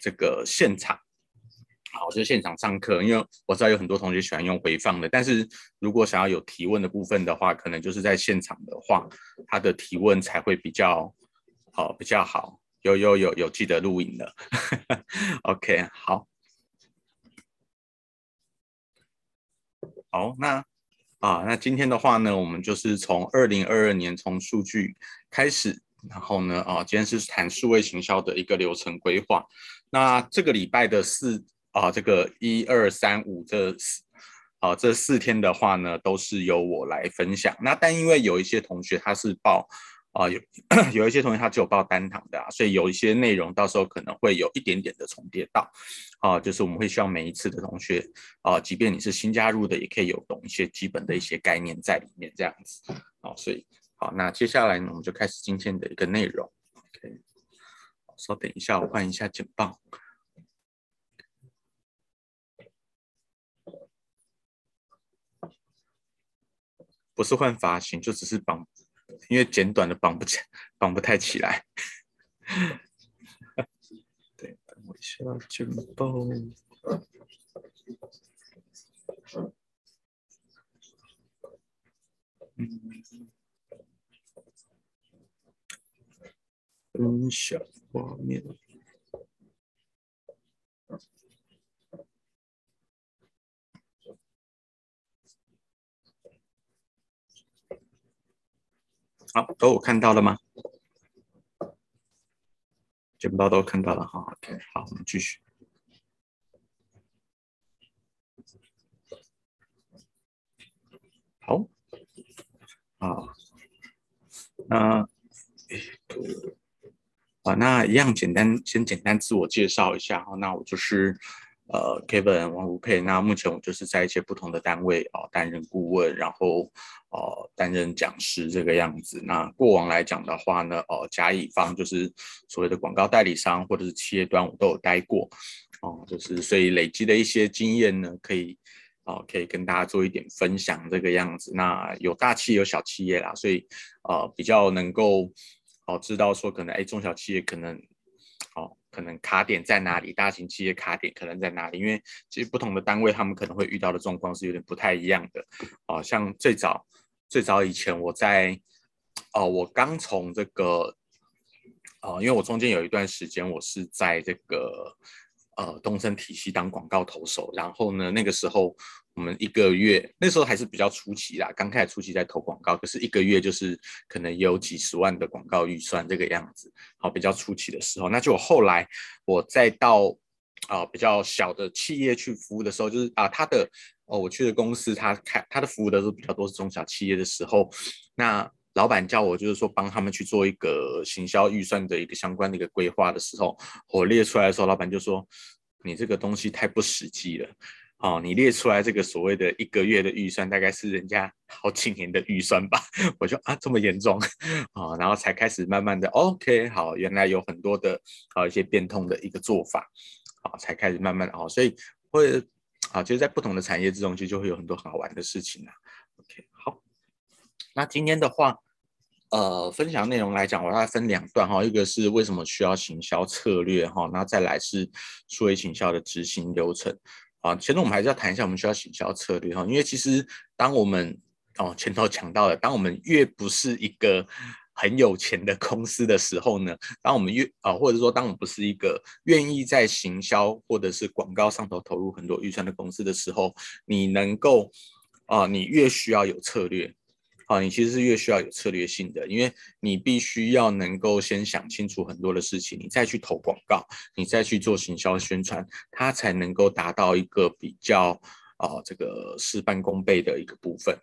这个现场。好，就现场上课，因为我知道有很多同学喜欢用回放的，但是如果想要有提问的部分的话，可能就是在现场的话，他的提问才会比较好，比较好。有有有有记得录影的，OK，好，好，那啊，那今天的话呢，我们就是从二零二二年从数据开始，然后呢，啊，今天是谈数位行销的一个流程规划。那这个礼拜的四。啊，这个一二三五这四啊这四天的话呢，都是由我来分享。那但因为有一些同学他是报啊有 有一些同学他只有报单堂的啊，所以有一些内容到时候可能会有一点点的重叠到啊，就是我们会希望每一次的同学啊，即便你是新加入的，也可以有懂一些基本的一些概念在里面这样子啊。所以好，那接下来呢，我们就开始今天的一个内容。稍等一下，我换一下简报。不是换发型，就只是绑，因为剪短的绑不起，绑不太起来。对，等我一下，剪报。嗯，分享画面。好，都我看到了吗？简报都看到了哈，OK，好，我们继续。好，好，那，啊，那一样简单，先简单自我介绍一下哈，那我就是。呃，Kevin 王如佩，那目前我就是在一些不同的单位哦，担任顾问，然后哦担任讲师这个样子。那过往来讲的话呢，哦甲乙方就是所谓的广告代理商或者是企业端，我都有待过哦，就是所以累积的一些经验呢，可以哦可以跟大家做一点分享这个样子。那有大企业有小企业啦，所以呃比较能够哦知道说可能哎中小企业可能。哦可能卡点在哪里？大型企业卡点可能在哪里？因为其实不同的单位，他们可能会遇到的状况是有点不太一样的。哦，像最早最早以前，我在哦，我刚从这个哦，因为我中间有一段时间，我是在这个呃东森体系当广告投手，然后呢，那个时候。我们一个月那时候还是比较初期啦，刚开始初期在投广告，可是一个月就是可能有几十万的广告预算这个样子，好，比较初期的时候，那就后来我再到啊、比较小的企业去服务的时候，就是啊他的哦我去的公司他开他的服务的都比较多是中小企业的时候，那老板叫我就是说帮他们去做一个行销预算的一个相关的一个规划的时候，我列出来的时候，老板就说你这个东西太不实际了。哦，你列出来这个所谓的一个月的预算，大概是人家好几年的预算吧？我就啊，这么严重啊、然后才开始慢慢的 OK，好，原来有很多的啊一些变通的一个做法，啊，才开始慢慢哦，所以会啊，其实，在不同的产业之中，其实就会有很多好玩的事情啊。OK，好，那今天的话，呃，分享内容来讲，我要分两段哈，一个是为什么需要行销策略哈，那再来是数位行销的执行流程。啊，其实我们还是要谈一下我们需要行销策略哈，因为其实当我们哦前头讲到了，当我们越不是一个很有钱的公司的时候呢，当我们越啊，或者说当我们不是一个愿意在行销或者是广告上头投入很多预算的公司的时候，你能够啊，你越需要有策略。啊，你其实是越需要有策略性的，因为你必须要能够先想清楚很多的事情，你再去投广告，你再去做行销宣传，它才能够达到一个比较啊这个事半功倍的一个部分。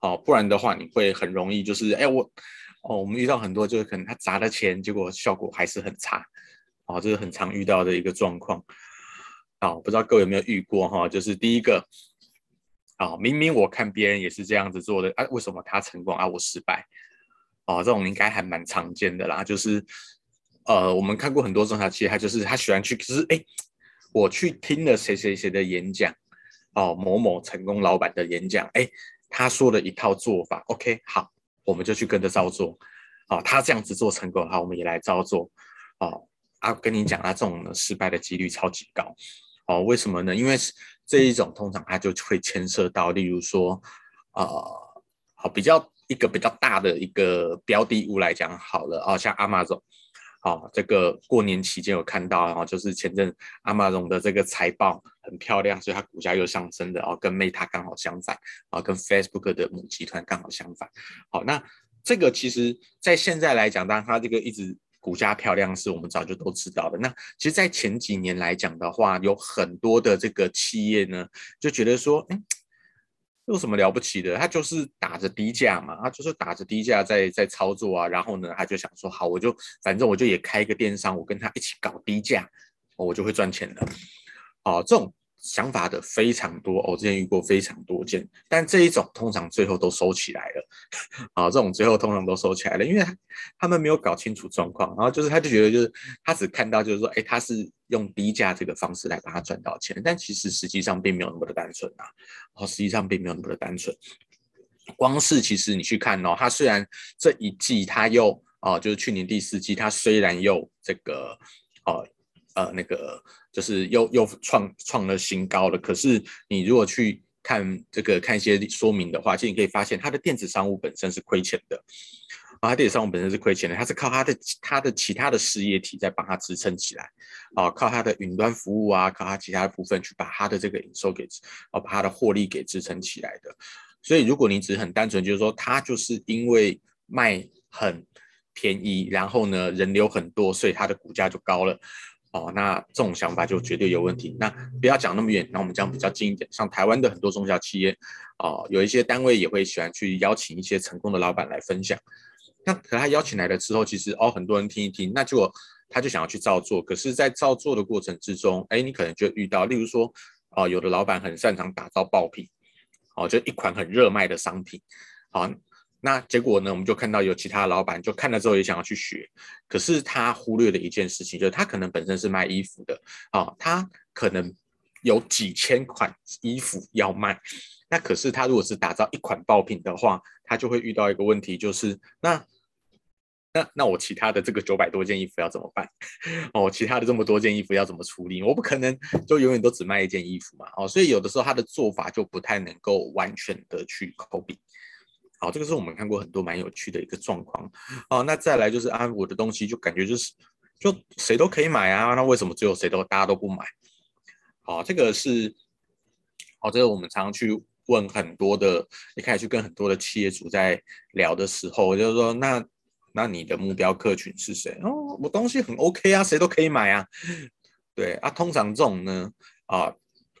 哦，不然的话，你会很容易就是，哎，我哦，我们遇到很多就是可能他砸了钱，结果效果还是很差。哦，这是很常遇到的一个状况。哦，不知道各位有没有遇过哈？就是第一个。啊、明明我看别人也是这样子做的，啊，为什么他成功啊，我失败？哦，这种应该还蛮常见的啦。就是，呃，我们看过很多中小企业，他就是他喜欢去，可是哎，我去听了谁谁谁的演讲，哦，某某成功老板的演讲，哎，他说了一套做法，OK，好，我们就去跟着照做。哦，他这样子做成功，好，我们也来照做。哦，啊，跟你讲，啊这种呢失败的几率超级高。哦，为什么呢？因为这一种通常它就会牵涉到，例如说，呃，好比较一个比较大的一个标的物来讲好了啊，像 Amazon。好，这个过年期间有看到，啊就是前阵 Amazon 的这个财报很漂亮，所以它股价又上升的，然后跟 Meta 刚好相反，啊，跟 Facebook 的母集团刚好相反。好，那这个其实在现在来讲，当然它这个一直股价漂亮，是我们早就都知道的。那其实，在前几年来讲的话，有很多的这个企业呢，就觉得说，哎。有什么了不起的？他就是打着低价嘛，他就是打着低价在在操作啊。然后呢，他就想说，好，我就反正我就也开一个电商，我跟他一起搞低价，我就会赚钱的。哦，这种。想法的非常多，我之前遇过非常多件，但这一种通常最后都收起来了，啊，这种最后通常都收起来了，因为他们没有搞清楚状况，然后就是他就觉得就是他只看到就是说，哎，他是用低价这个方式来把它赚到钱，但其实实际上并没有那么的单纯啊，哦，实际上并没有那么的单纯，光是其实你去看哦，他虽然这一季他又哦，就是去年第四季，他虽然又这个哦。呃，那个就是又又创创了新高了。可是你如果去看这个看一些说明的话，其实你可以发现它的电子商务本身是亏钱的啊，它电子商务本身是亏钱的，它是靠它的它的其他的事业体在帮它支撑起来啊，靠它的云端服务啊，靠它其他的部分去把它的这个营收给啊，把它的获利给支撑起来的。所以如果你只是很单纯就是说它就是因为卖很便宜，然后呢人流很多，所以它的股价就高了。哦，那这种想法就绝对有问题。那不要讲那么远，那我们讲比较近一点，像台湾的很多中小企业，哦，有一些单位也会喜欢去邀请一些成功的老板来分享。那可他邀请来了之后，其实哦，很多人听一听，那就他就想要去照做。可是，在照做的过程之中，哎，你可能就遇到，例如说，哦，有的老板很擅长打造爆品，哦，就一款很热卖的商品，哦。那结果呢？我们就看到有其他老板就看了之后也想要去学，可是他忽略了一件事情，就是他可能本身是卖衣服的啊，他可能有几千款衣服要卖，那可是他如果是打造一款爆品的话，他就会遇到一个问题，就是那那那我其他的这个九百多件衣服要怎么办？哦，其他的这么多件衣服要怎么处理？我不可能就永远都只卖一件衣服嘛，哦，所以有的时候他的做法就不太能够完全的去 copy。好，这个是我们看过很多蛮有趣的一个状况。哦，那再来就是啊，我的东西就感觉就是，就谁都可以买啊，那为什么只有谁都大家都不买？好，这个是，好，这个我们常常去问很多的，一开始去跟很多的企业主在聊的时候，就是说，那那你的目标客群是谁？哦，我东西很 OK 啊，谁都可以买啊。对啊，通常这种呢，啊。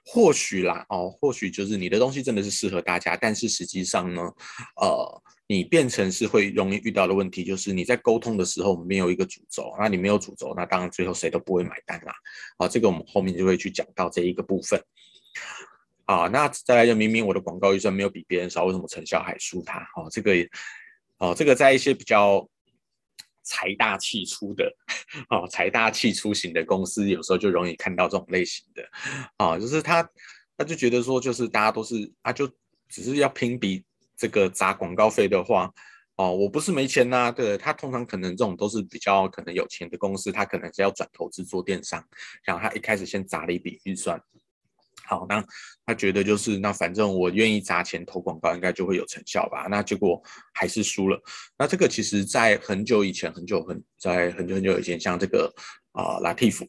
或许啦，哦，或许就是你的东西真的是适合大家，但是实际上呢，呃，你变成是会容易遇到的问题，就是你在沟通的时候没有一个主轴，那你没有主轴，那当然最后谁都不会买单啦。好，这个我们后面就会去讲到这一个部分。啊，那再来就明明我的广告预算没有比别人少，为什么成效还输他？哦，这个也，哦，这个在一些比较。财大气粗的，哦，财大气粗型的公司，有时候就容易看到这种类型的，啊，就是他，他就觉得说，就是大家都是，他就只是要拼比这个砸广告费的话，哦，我不是没钱呐、啊，对，他通常可能这种都是比较可能有钱的公司，他可能是要转投资做电商，然后他一开始先砸了一笔预算。好，那他觉得就是那反正我愿意砸钱投广告，应该就会有成效吧？那结果还是输了。那这个其实，在很久以前，很久很在很久很久以前，像这个啊拉蒂夫，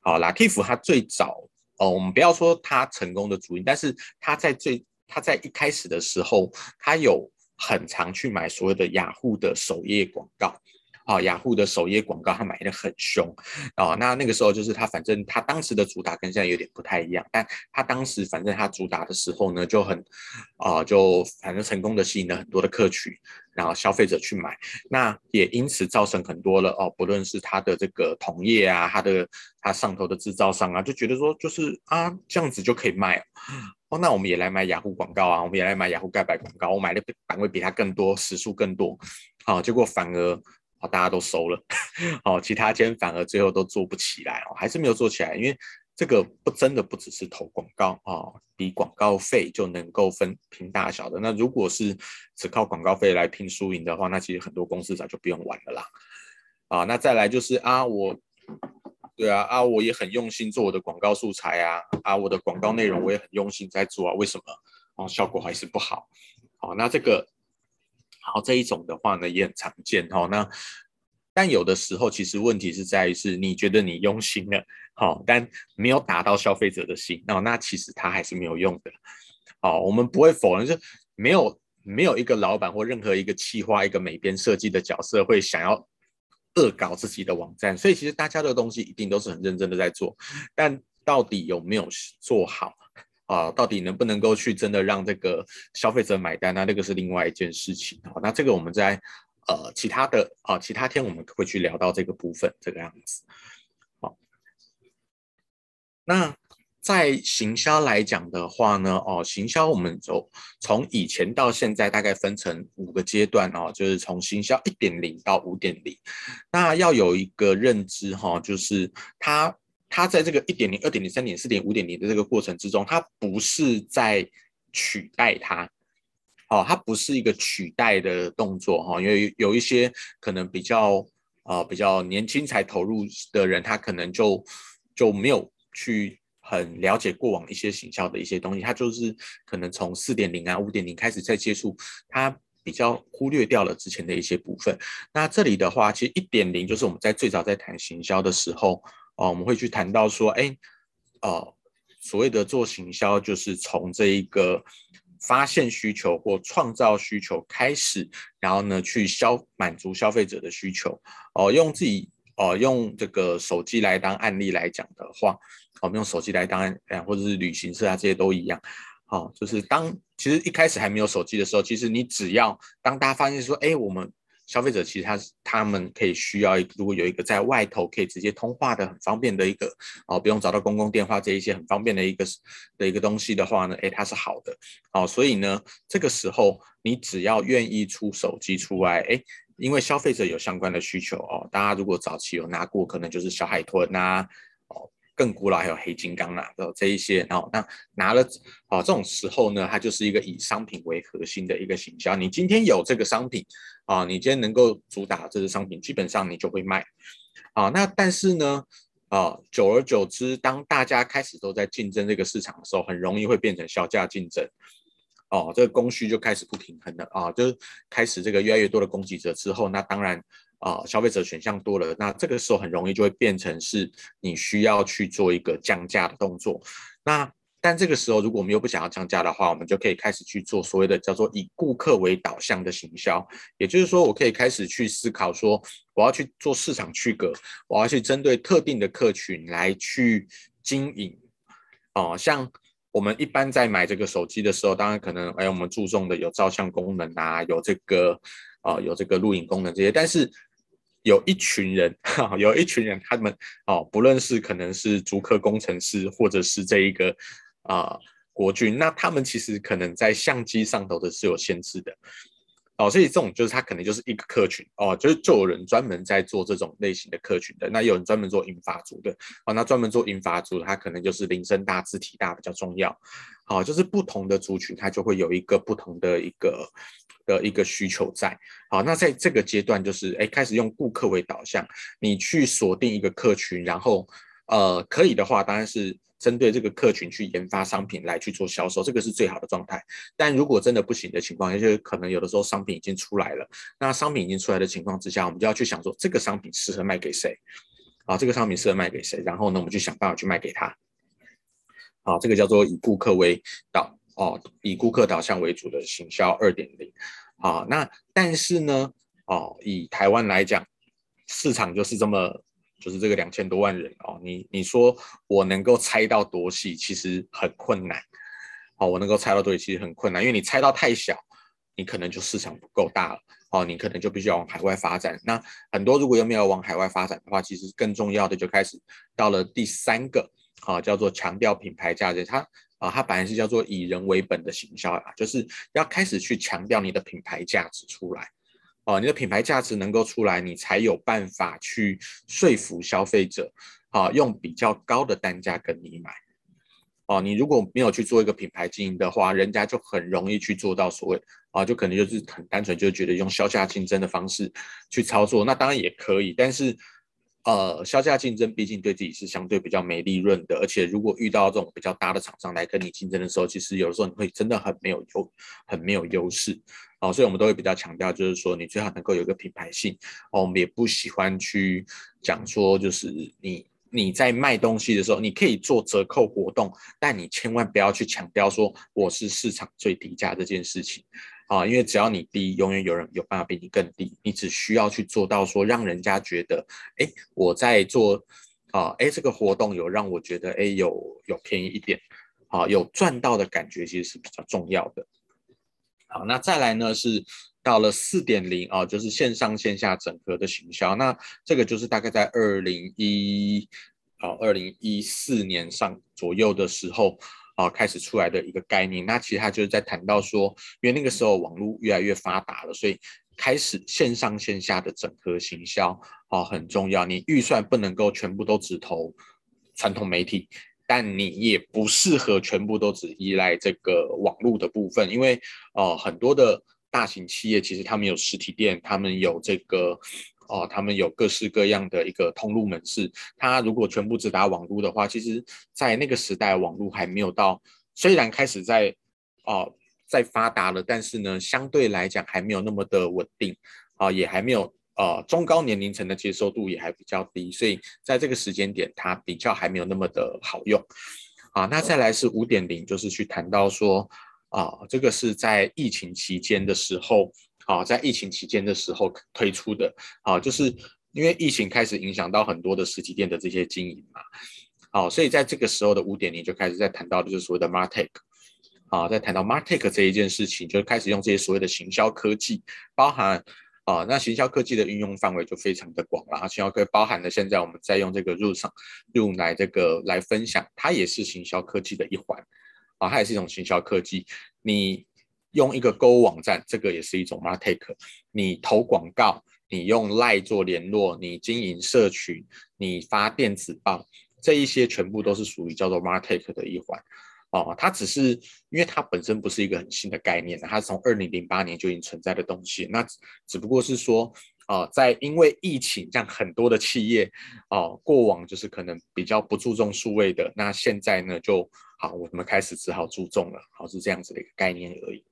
好拉蒂夫他最早哦，我们不要说他成功的主因，但是他在最他在一开始的时候，他有很常去买所谓的雅虎的首页广告。啊，雅虎的首页广告他买的很凶啊，那那个时候就是他，反正他当时的主打跟现在有点不太一样，但他当时反正他主打的时候呢，就很啊，就反正成功的吸引了很多的客群，然后消费者去买，那也因此造成很多了哦，不论是他的这个同业啊，他的他上头的制造商啊，就觉得说就是啊这样子就可以卖哦，那我们也来买雅虎广告啊，我们也来买雅虎盖板广告，我买的版位比他更多，时数更多，啊，结果反而。大家都收了，好，其他间反而最后都做不起来哦，还是没有做起来，因为这个不真的不只是投广告啊，比广告费就能够分拼大小的。那如果是只靠广告费来拼输赢的话，那其实很多公司早就不用玩了啦。啊，那再来就是啊，我对啊，啊，我也很用心做我的广告素材啊，啊，我的广告内容我也很用心在做啊，为什么哦效果还是不好？好，那这个好这一种的话呢也很常见哈。那但有的时候其实问题是在于是你觉得你用心了，好，但没有达到消费者的心，那那其实它还是没有用的。好，我们不会否认，就没有没有一个老板或任何一个企划一个美编设计的角色会想要。恶搞自己的网站，所以其实大家的东西一定都是很认真的在做，但到底有没有做好啊？到底能不能够去真的让这个消费者买单呢？那个是另外一件事情。好，那这个我们在呃其他的啊其他天我们会去聊到这个部分，这个样子。好，那。在行销来讲的话呢，哦，行销我们就从以前到现在大概分成五个阶段哦，就是从行销一点零到五点零。那要有一个认知哈，就是它它在这个一点零、二点零、三点、四点、五点零的这个过程之中，它不是在取代它，哦，它不是一个取代的动作哈，因为有一些可能比较呃比较年轻才投入的人，他可能就就没有去。很了解过往一些行销的一些东西，他就是可能从四点零啊、五点零开始在接触，他比较忽略掉了之前的一些部分。那这里的话，其实一点零就是我们在最早在谈行销的时候，哦，我们会去谈到说，哎，呃，所谓的做行销，就是从这一个发现需求或创造需求开始，然后呢，去消满足消费者的需求。哦，用自己。哦，用这个手机来当案例来讲的话，我们用手机来当案，或者是旅行社啊，这些都一样。好，就是当其实一开始还没有手机的时候，其实你只要当大家发现说，哎，我们消费者其实他他们可以需要，如果有一个在外头可以直接通话的很方便的一个，哦，不用找到公共电话这一些很方便的一个的一个东西的话呢，哎，它是好的。好，所以呢，这个时候你只要愿意出手机出来，哎。因为消费者有相关的需求哦，大家如果早期有拿过，可能就是小海豚呐、啊，更古老还有黑金刚呐、啊，这一些，然后那拿了哦，这种时候呢，它就是一个以商品为核心的一个行销。你今天有这个商品啊，你今天能够主打这个商品，基本上你就会卖。啊，那但是呢，啊，久而久之，当大家开始都在竞争这个市场的时候，很容易会变成削价竞争。哦，这个供需就开始不平衡了啊，就是开始这个越来越多的供给者之后，那当然啊，消费者选项多了，那这个时候很容易就会变成是你需要去做一个降价的动作。那但这个时候，如果我们又不想要降价的话，我们就可以开始去做所谓的叫做以顾客为导向的行销，也就是说，我可以开始去思考说，我要去做市场区隔，我要去针对特定的客群来去经营。哦，像。我们一般在买这个手机的时候，当然可能哎，我们注重的有照相功能啊，有这个啊、有这个录影功能这些。但是有一群人，有一群人，他们哦，不论是可能是竹科工程师，或者是这一个啊、国军，那他们其实可能在相机上头的是有限制的。哦，所以这种就是他可能就是一个客群哦，就是就有人专门在做这种类型的客群的，那有人专门做引发族的，哦，那专门做引发族，他可能就是铃声大、字体大比较重要，好，就是不同的族群，它就会有一个不同的一个的一个需求在，好，那在这个阶段就是，哎，开始用顾客为导向，你去锁定一个客群，然后，呃，可以的话，当然是。针对这个客群去研发商品来去做销售，这个是最好的状态。但如果真的不行的情况，也就可能有的时候商品已经出来了，那商品已经出来的情况之下，我们就要去想说，这个商品适合卖给谁？啊，这个商品适合卖给谁？然后呢，我们去想办法去卖给他。好，这个叫做以顾客为导哦，以顾客导向为主的行销二点零。好，那但是呢，哦，以台湾来讲，市场就是这么。就是这个两千多万人哦，你你说我能够猜到多细，其实很困难。哦，我能够猜到多细，其实很困难，因为你猜到太小，你可能就市场不够大了。哦，你可能就必须要往海外发展。那很多如果又没有往海外发展的话，其实更重要的就开始到了第三个，啊，叫做强调品牌价值。它啊，它本来是叫做以人为本的行销啊，就是要开始去强调你的品牌价值出来。哦，你的品牌价值能够出来，你才有办法去说服消费者，啊，用比较高的单价跟你买。哦，你如果没有去做一个品牌经营的话，人家就很容易去做到所谓，啊，就可能就是很单纯就觉得用销价竞争的方式去操作，那当然也可以，但是，呃，削价竞争毕竟对自己是相对比较没利润的，而且如果遇到这种比较大的厂商来跟你竞争的时候，其实有的时候你会真的很没有优，很没有优势。哦，所以我们都会比较强调，就是说你最好能够有一个品牌性。哦，我们也不喜欢去讲说，就是你你在卖东西的时候，你可以做折扣活动，但你千万不要去强调说我是市场最低价这件事情。啊，因为只要你低，永远有人有办法比你更低。你只需要去做到说，让人家觉得，哎，我在做，啊，哎，这个活动有让我觉得，哎，有有便宜一点，啊，有赚到的感觉，其实是比较重要的。好，那再来呢是到了四点零啊，就是线上线下整合的行销。那这个就是大概在二零一啊二零一四年上左右的时候啊开始出来的一个概念。那其实他就是在谈到说，因为那个时候网络越来越发达了，所以开始线上线下的整合行销啊很重要。你预算不能够全部都只投传统媒体。但你也不适合全部都只依赖这个网络的部分，因为呃很多的大型企业其实他们有实体店，他们有这个哦、他们有各式各样的一个通路门市。他如果全部只打网络的话，其实在那个时代网络还没有到，虽然开始在哦、在发达了，但是呢相对来讲还没有那么的稳定啊、也还没有。呃，中高年龄层的接受度也还比较低，所以在这个时间点，它比较还没有那么的好用。啊，那再来是五点零，就是去谈到说，啊，这个是在疫情期间的时候，啊，在疫情期间的时候推出的，啊，就是因为疫情开始影响到很多的实体店的这些经营嘛，好，所以在这个时候的五点零就开始在谈到的就是所谓的 MarTech，啊，在谈到 MarTech 这一件事情，就开始用这些所谓的行销科技，包含。啊，那行销科技的运用范围就非常的广了啊，行销科技包含了现在我们在用这个入场用来这个来分享，它也是行销科技的一环啊，它也是一种行销科技。你用一个购物网站，这个也是一种 MarTech。你投广告，你用 Line 做联络，你经营社群，你发电子报，这一些全部都是属于叫做 MarTech 的一环。哦，它只是因为它本身不是一个很新的概念，它是从二零零八年就已经存在的东西。那只不过是说，啊，在因为疫情，让很多的企业，哦，过往就是可能比较不注重数位的，那现在呢，就好，我们开始只好注重了，好，是这样子的一个概念而已。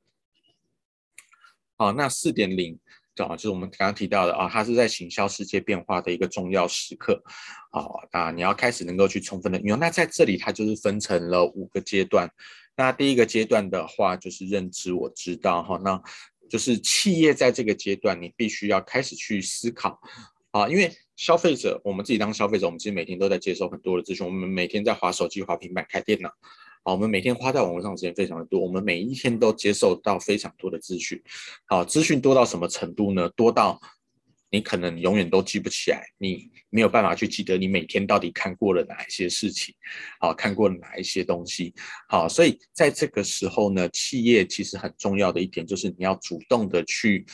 好，那四点零。啊，就是我们刚刚提到的啊，它是在行销世界变化的一个重要时刻，啊，那你要开始能够去充分的运用。那在这里，它就是分成了五个阶段。那第一个阶段的话，就是认知，我知道哈，那就是企业在这个阶段，你必须要开始去思考啊，因为消费者，我们自己当消费者，我们其实每天都在接受很多的资讯，我们每天在划手机、划平板、开电脑。好，我们每天花在网络上时间非常的多，我们每一天都接受到非常多的资讯。好，资讯多到什么程度呢？多到你可能永远都记不起来，你没有办法去记得你每天到底看过了哪一些事情，好，看过了哪一些东西。好，所以在这个时候呢，企业其实很重要的一点就是你要主动的去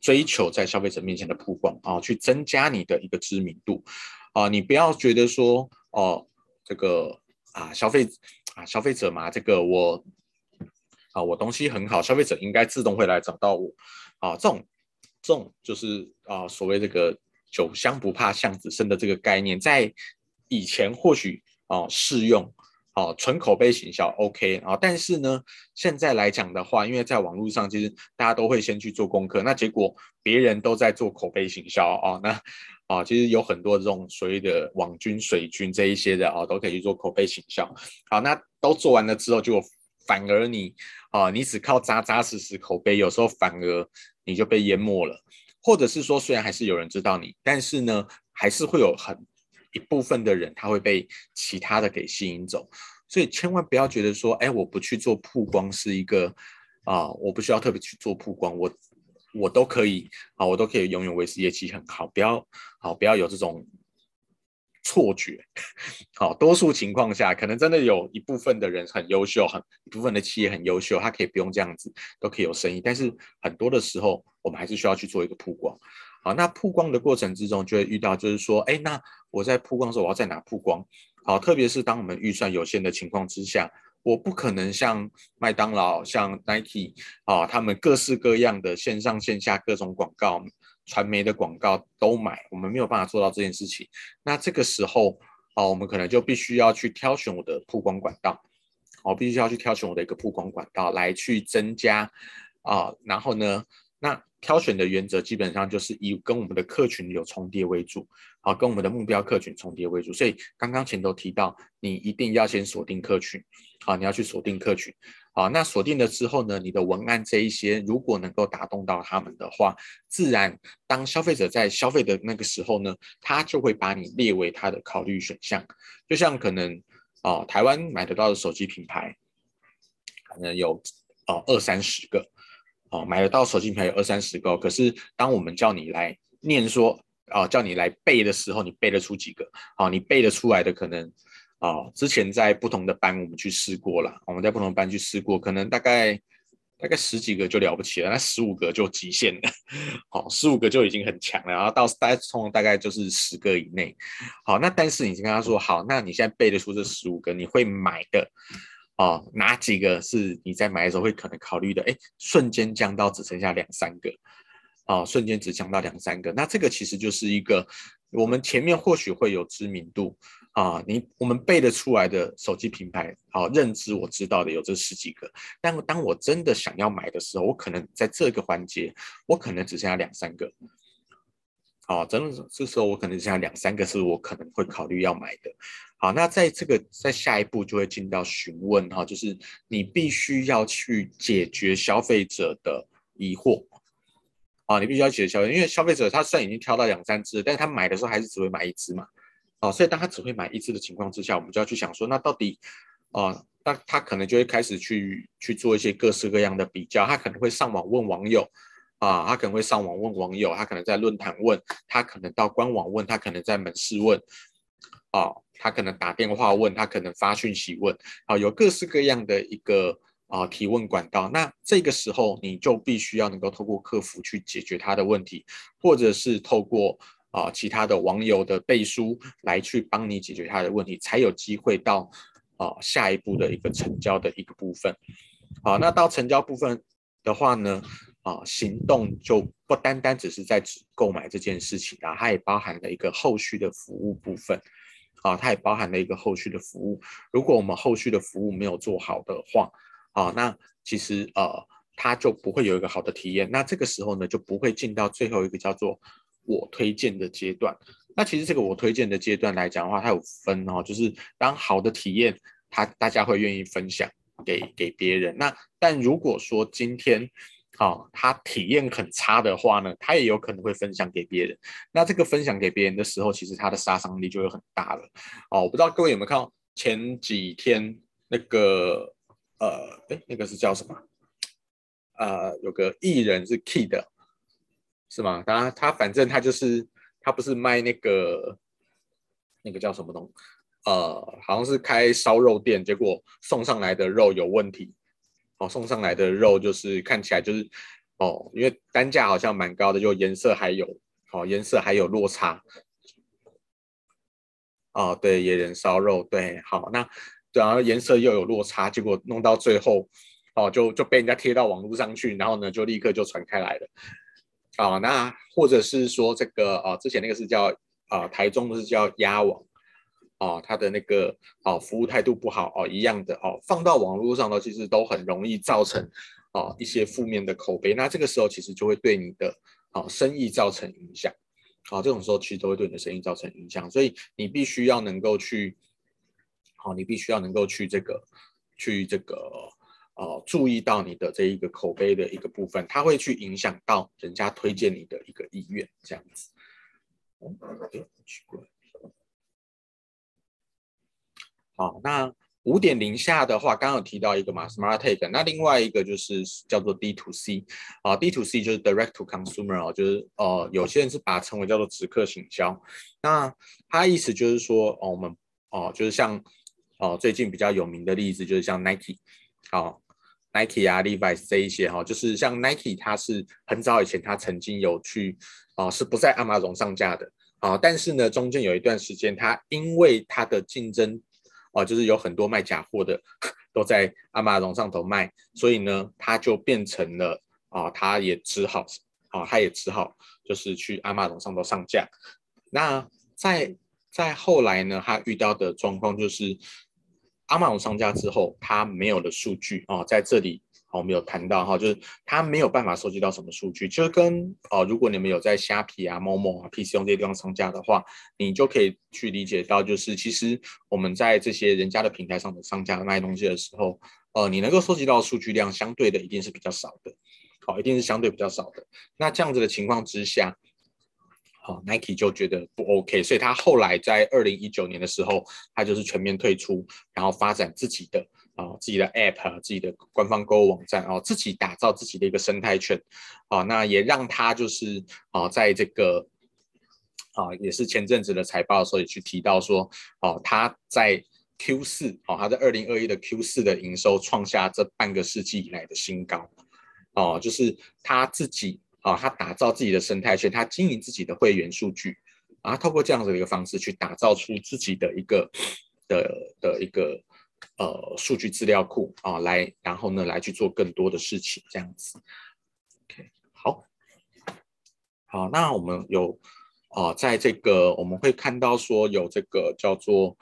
追求在消费者面前的曝光啊，去增加你的一个知名度啊，你不要觉得说哦，这个啊消费。啊，消费者嘛，这个我啊，我东西很好，消费者应该自动会来找到我啊。这种这种就是啊，所谓这个酒香不怕巷子深的这个概念，在以前或许啊适用哦，纯口碑行销 OK 啊，但是呢，现在来讲的话，因为在网络上，其实大家都会先去做功课，那结果别人都在做口碑行销啊，那。啊，其实有很多这种所谓的网军、水军这一些的啊，都可以去做口碑行销。好，那都做完了之后，就反而你啊，你只靠扎扎实实口碑，有时候反而你就被淹没了。或者是说，虽然还是有人知道你，但是呢，还是会有很一部分的人他会被其他的给吸引走。所以千万不要觉得说，哎，我不去做曝光是一个啊，我不需要特别去做曝光，我。我都可以啊，我都可以永远维持业绩很好，不要好，不要有这种错觉。好，多数情况下，可能真的有一部分的人很优秀，很一部分的企业很优秀，他可以不用这样子，都可以有生意。但是很多的时候，我们还是需要去做一个曝光。好，那曝光的过程之中，就会遇到就是说，哎，那我在曝光的时候，我要在哪曝光？好，特别是当我们预算有限的情况之下。我不可能像麦当劳、像 Nike 啊，他们各式各样的线上线下各种广告，传媒的广告都买，我们没有办法做到这件事情。那这个时候，啊，我们可能就必须要去挑选我的曝光管道，哦，必须要去挑选我的一个曝光管道来去增加啊，然后呢，那挑选的原则基本上就是以跟我们的客群有重叠为主，好，跟我们的目标客群重叠为主。所以刚刚前头提到，你一定要先锁定客群，好，你要去锁定客群。好，那锁定了之后呢，你的文案这一些如果能够打动到他们的话，自然当消费者在消费的那个时候呢，他就会把你列为他的考虑选项。就像可能哦，台湾买得到的手机品牌，可能有哦二三十个，哦买得到手机品牌有二三十个，可是当我们叫你来念说，哦叫你来背的时候，你背得出几个？哦，你背得出来的可能。哦，之前在不同的班我们去试过了，我们在不同的班去试过，可能大概大概十几个就了不起了，那十五个就极限了。好，十五个就已经很强了，然后到大概从大概就是十个以内。好，那但是你跟他说好，那你现在背得出这十五个，你会买的哦？哪几个是你在买的时候会可能考虑的？哎，瞬间降到只剩下两三个，哦，瞬间只降到两三个，那这个其实就是一个我们前面或许会有知名度。啊，你我们背得出来的手机品牌，好、认知我知道的有这十几个，但当我真的想要买的时候，我可能在这个环节，我可能只剩下两三个。好、啊，真的这时候我可能只剩下两三个是我可能会考虑要买的。好，那在这个在下一步就会进到询问哈、就是你必须要去解决消费者的疑惑。啊，你必须要解决消费，因为消费者他虽然已经挑到两三只，但是他买的时候还是只会买一只嘛。哦，所以当他只会买一只的情况之下，我们就要去想说，那到底，哦，那他可能就会开始去去做一些各式各样的比较，他可能会上网问网友，啊，他可能会上网问网友，他可能在论坛问，他可能到官网问，他可能在门市问，啊，他可能打电话问，他可能发讯息问，啊，有各式各样的一个啊提问管道，那这个时候你就必须要能够透过客服去解决他的问题，或者是透过。啊，其他的网友的背书来去帮你解决他的问题，才有机会到啊下一步的一个成交的一个部分。好，那到成交部分的话呢，啊，行动就不单单只是在只购买这件事情啊，它也包含了一个后续的服务部分。啊，它也包含了一个后续的服务。如果我们后续的服务没有做好的话，啊，那其实呃，它就不会有一个好的体验。那这个时候呢，就不会进到最后一个叫做。我推荐的阶段，那其实这个我推荐的阶段来讲的话，它有分哦，就是当好的体验，它大家会愿意分享给给别人。那但如果说今天，哦，他体验很差的话呢，他也有可能会分享给别人。那这个分享给别人的时候，其实他的杀伤力就会很大了。哦，我不知道各位有没有看到前几天那个呃，哎，那个是叫什么？呃，有个艺人是 Kid。是吗？他他反正他就是他不是卖那个那个叫什么东西，呃，好像是开烧肉店，结果送上来的肉有问题，哦，送上来的肉就是看起来就是哦，因为单价好像蛮高的，就颜色还有哦，颜色还有落差，哦，对，野人烧肉，对，好，那然后颜色又有落差，结果弄到最后哦，就就被人家贴到网络上去，然后呢，就立刻就传开来了。啊、哦，那或者是说这个啊、哦，之前那个是叫啊、呃，台中的是叫鸭网，哦，他的那个哦服务态度不好哦，一样的哦，放到网络上呢，其实都很容易造成哦一些负面的口碑。那这个时候其实就会对你的哦生意造成影响，啊、这种时候其实都会对你的生意造成影响，所以你必须要能够去，好、哦，你必须要能够去这个去这个。哦，注意到你的这一个口碑的一个部分，它会去影响到人家推荐你的一个意愿，这样子。好，那五点零下的话，刚刚有提到一个嘛，Smart Take，那另外一个就是叫做 D to C，啊，D to C 就是 Direct to Consumer 哦，就是呃，有些人是把它称为叫做直客行销。那它意思就是说，哦，我们哦，就是像哦，最近比较有名的例子就是像 Nike，好。Nike 啊，Levi's 这一些哈，就是像 Nike，它是很早以前它曾经有去啊，是不在 Amazon 上架的啊，但是呢，中间有一段时间，它因为它的竞争啊，就是有很多卖假货的 都在阿玛龙上头卖，所以呢，他就变成了啊，他也只好啊，他也只好就是去阿玛龙上头上架。那在在后来呢，他遇到的状况就是阿玛龙上架之后，他没有了数据啊，在这里。我们有谈到哈，就是他没有办法收集到什么数据，就跟哦，如果你们有在虾皮啊、某某啊、PC 用这些地方上架的话，你就可以去理解到，就是其实我们在这些人家的平台上的上架卖东西的时候，呃，你能够收集到数据量相对的一定是比较少的，好，一定是相对比较少的。那这样子的情况之下，好，Nike 就觉得不 OK，所以他后来在二零一九年的时候，他就是全面退出，然后发展自己的。啊，自己的 App，自己的官方购物网站哦，自己打造自己的一个生态圈，啊，那也让他就是啊，在这个啊，也是前阵子的财报的时候也去提到说，哦，他在 Q 四，哦，他在二零二一的 Q 四的营收创下这半个世纪以来的新高，哦，就是他自己啊，他打造自己的生态圈，他经营自己的会员数据，啊，透过这样子的一个方式去打造出自己的一个的的一个。呃，数据资料库啊，来，然后呢，来去做更多的事情，这样子。OK，好，好，那我们有啊、在这个我们会看到说有这个叫做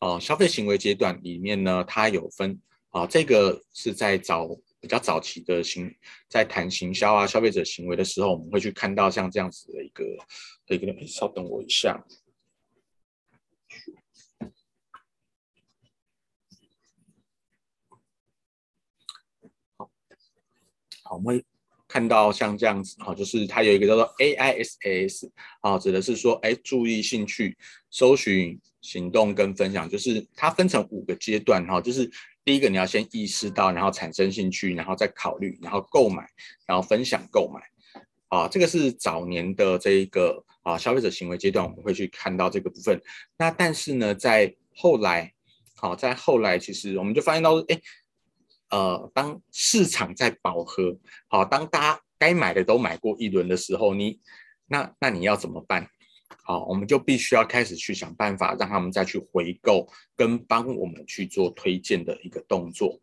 呃消费行为阶段里面呢，它有分啊、这个是在早比较早期的行，在谈行销啊，消费者行为的时候，我们会去看到像这样子的一个的一个，稍等我一下。我们会看到像这样子，哈，就是它有一个叫做 AISAS，啊，指的是说，哎，注意、兴趣、搜寻、行动跟分享，就是它分成五个阶段，哈，就是第一个你要先意识到，然后产生兴趣，然后再考虑，然后购买，然后分享购买，啊，这个是早年的这一个啊消费者行为阶段，我们会去看到这个部分。那但是呢，在后来，好，在后来，其实我们就发现到，哎。呃，当市场在饱和，好，当大家该买的都买过一轮的时候，你那那你要怎么办？好，我们就必须要开始去想办法，让他们再去回购，跟帮我们去做推荐的一个动作。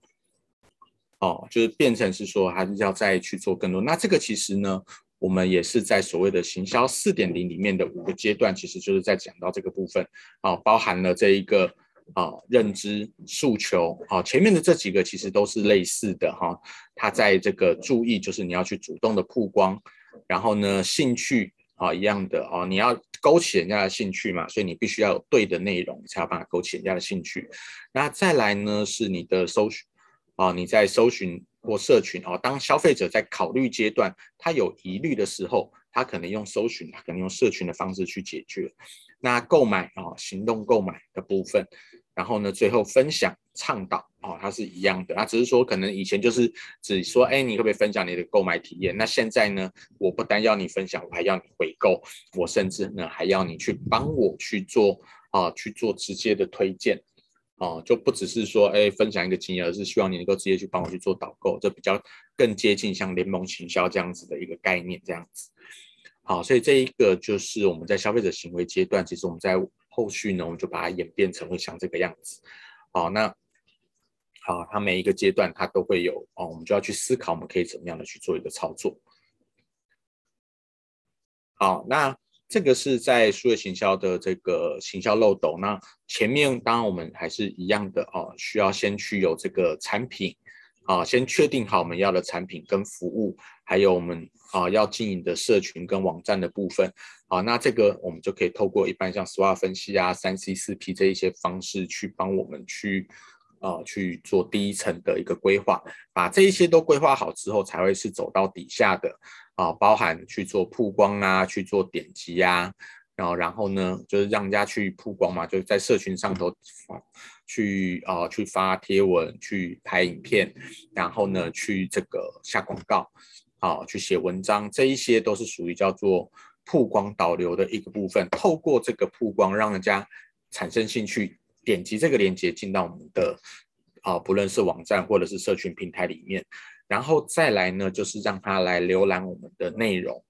哦，就是变成是说，还是要再去做更多。那这个其实呢，我们也是在所谓的行销四点零里面的五个阶段，其实就是在讲到这个部分，啊，包含了这一个。啊，认知诉求，啊，前面的这几个其实都是类似的哈。他在这个注意，就是你要去主动的曝光，然后呢，兴趣啊一样的啊，你要勾起人家的兴趣嘛，所以你必须要有对的内容，才有办法勾起人家的兴趣。那再来呢，是你的搜寻啊，你在搜寻或社群啊，当消费者在考虑阶段，他有疑虑的时候，他可能用搜寻，他可能用社群的方式去解决。那购买啊，行动购买的部分。然后呢，最后分享倡导哦，它是一样的。那只是说，可能以前就是只说，哎，你可不可以分享你的购买体验？那现在呢，我不单要你分享，我还要你回购，我甚至呢还要你去帮我去做啊，去做直接的推荐哦，就不只是说，哎，分享一个经验，而是希望你能够直接去帮我去做导购，这比较更接近像联盟行销这样子的一个概念，这样子。好，所以这一个就是我们在消费者行为阶段，其实我们在。后续呢，我们就把它演变成会像这个样子。好，那好，它每一个阶段它都会有哦，我们就要去思考，我们可以怎么样的去做一个操作。好，那这个是在数位行销的这个行销漏斗。那前面当然我们还是一样的哦，需要先去有这个产品啊，先确定好我们要的产品跟服务，还有我们。啊，要经营的社群跟网站的部分，啊，那这个我们就可以透过一般像 SWOT 分析啊、三 C 四 P 这一些方式去帮我们去，啊，去做第一层的一个规划，把这一些都规划好之后，才会是走到底下的，啊，包含去做曝光啊，去做点击啊，然后然后呢，就是让人家去曝光嘛，就是在社群上头去啊去发贴文、去拍影片，然后呢去这个下广告。好，去写文章，这一些都是属于叫做曝光导流的一个部分。透过这个曝光，让人家产生兴趣，点击这个链接进到我们的啊，不论是网站或者是社群平台里面，然后再来呢，就是让他来浏览我们的内容。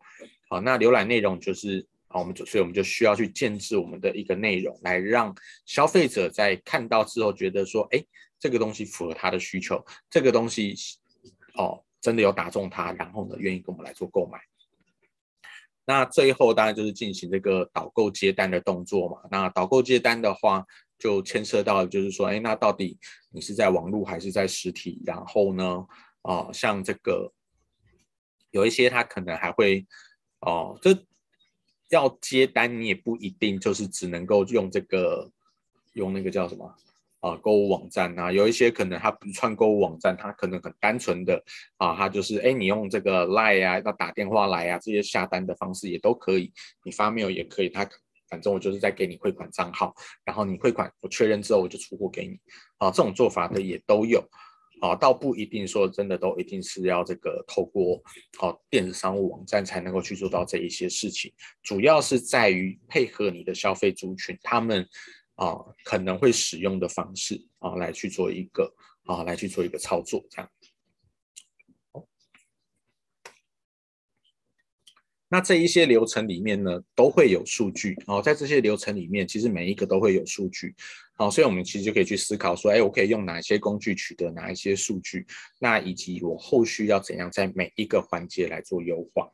好，那浏览内容就是啊，我们就所以我们就需要去建置我们的一个内容，来让消费者在看到之后觉得说，哎，这个东西符合他的需求，这个东西哦。真的有打中他，然后呢，愿意跟我们来做购买。那最后当然就是进行这个导购接单的动作嘛。那导购接单的话，就牵涉到就是说，哎，那到底你是在网络还是在实体？然后呢，啊，像这个有一些他可能还会，哦，这要接单你也不一定就是只能够用这个用那个叫什么？啊，购物网站啊，有一些可能它不串购物网站，它可能很单纯的啊，它就是哎，你用这个 Line 啊，要打电话来啊，这些下单的方式也都可以，你发 mail 也可以，它反正我就是在给你汇款账号，然后你汇款我确认之后我就出货给你，啊，这种做法的也都有，啊，倒不一定说真的都一定是要这个透过哦、啊、电子商务网站才能够去做到这一些事情，主要是在于配合你的消费族群，他们。啊，可能会使用的方式啊，来去做一个啊，来去做一个操作，这样。那这一些流程里面呢，都会有数据哦。在这些流程里面，其实每一个都会有数据，好，所以我们其实就可以去思考说，哎，我可以用哪些工具取得哪一些数据，那以及我后续要怎样在每一个环节来做优化。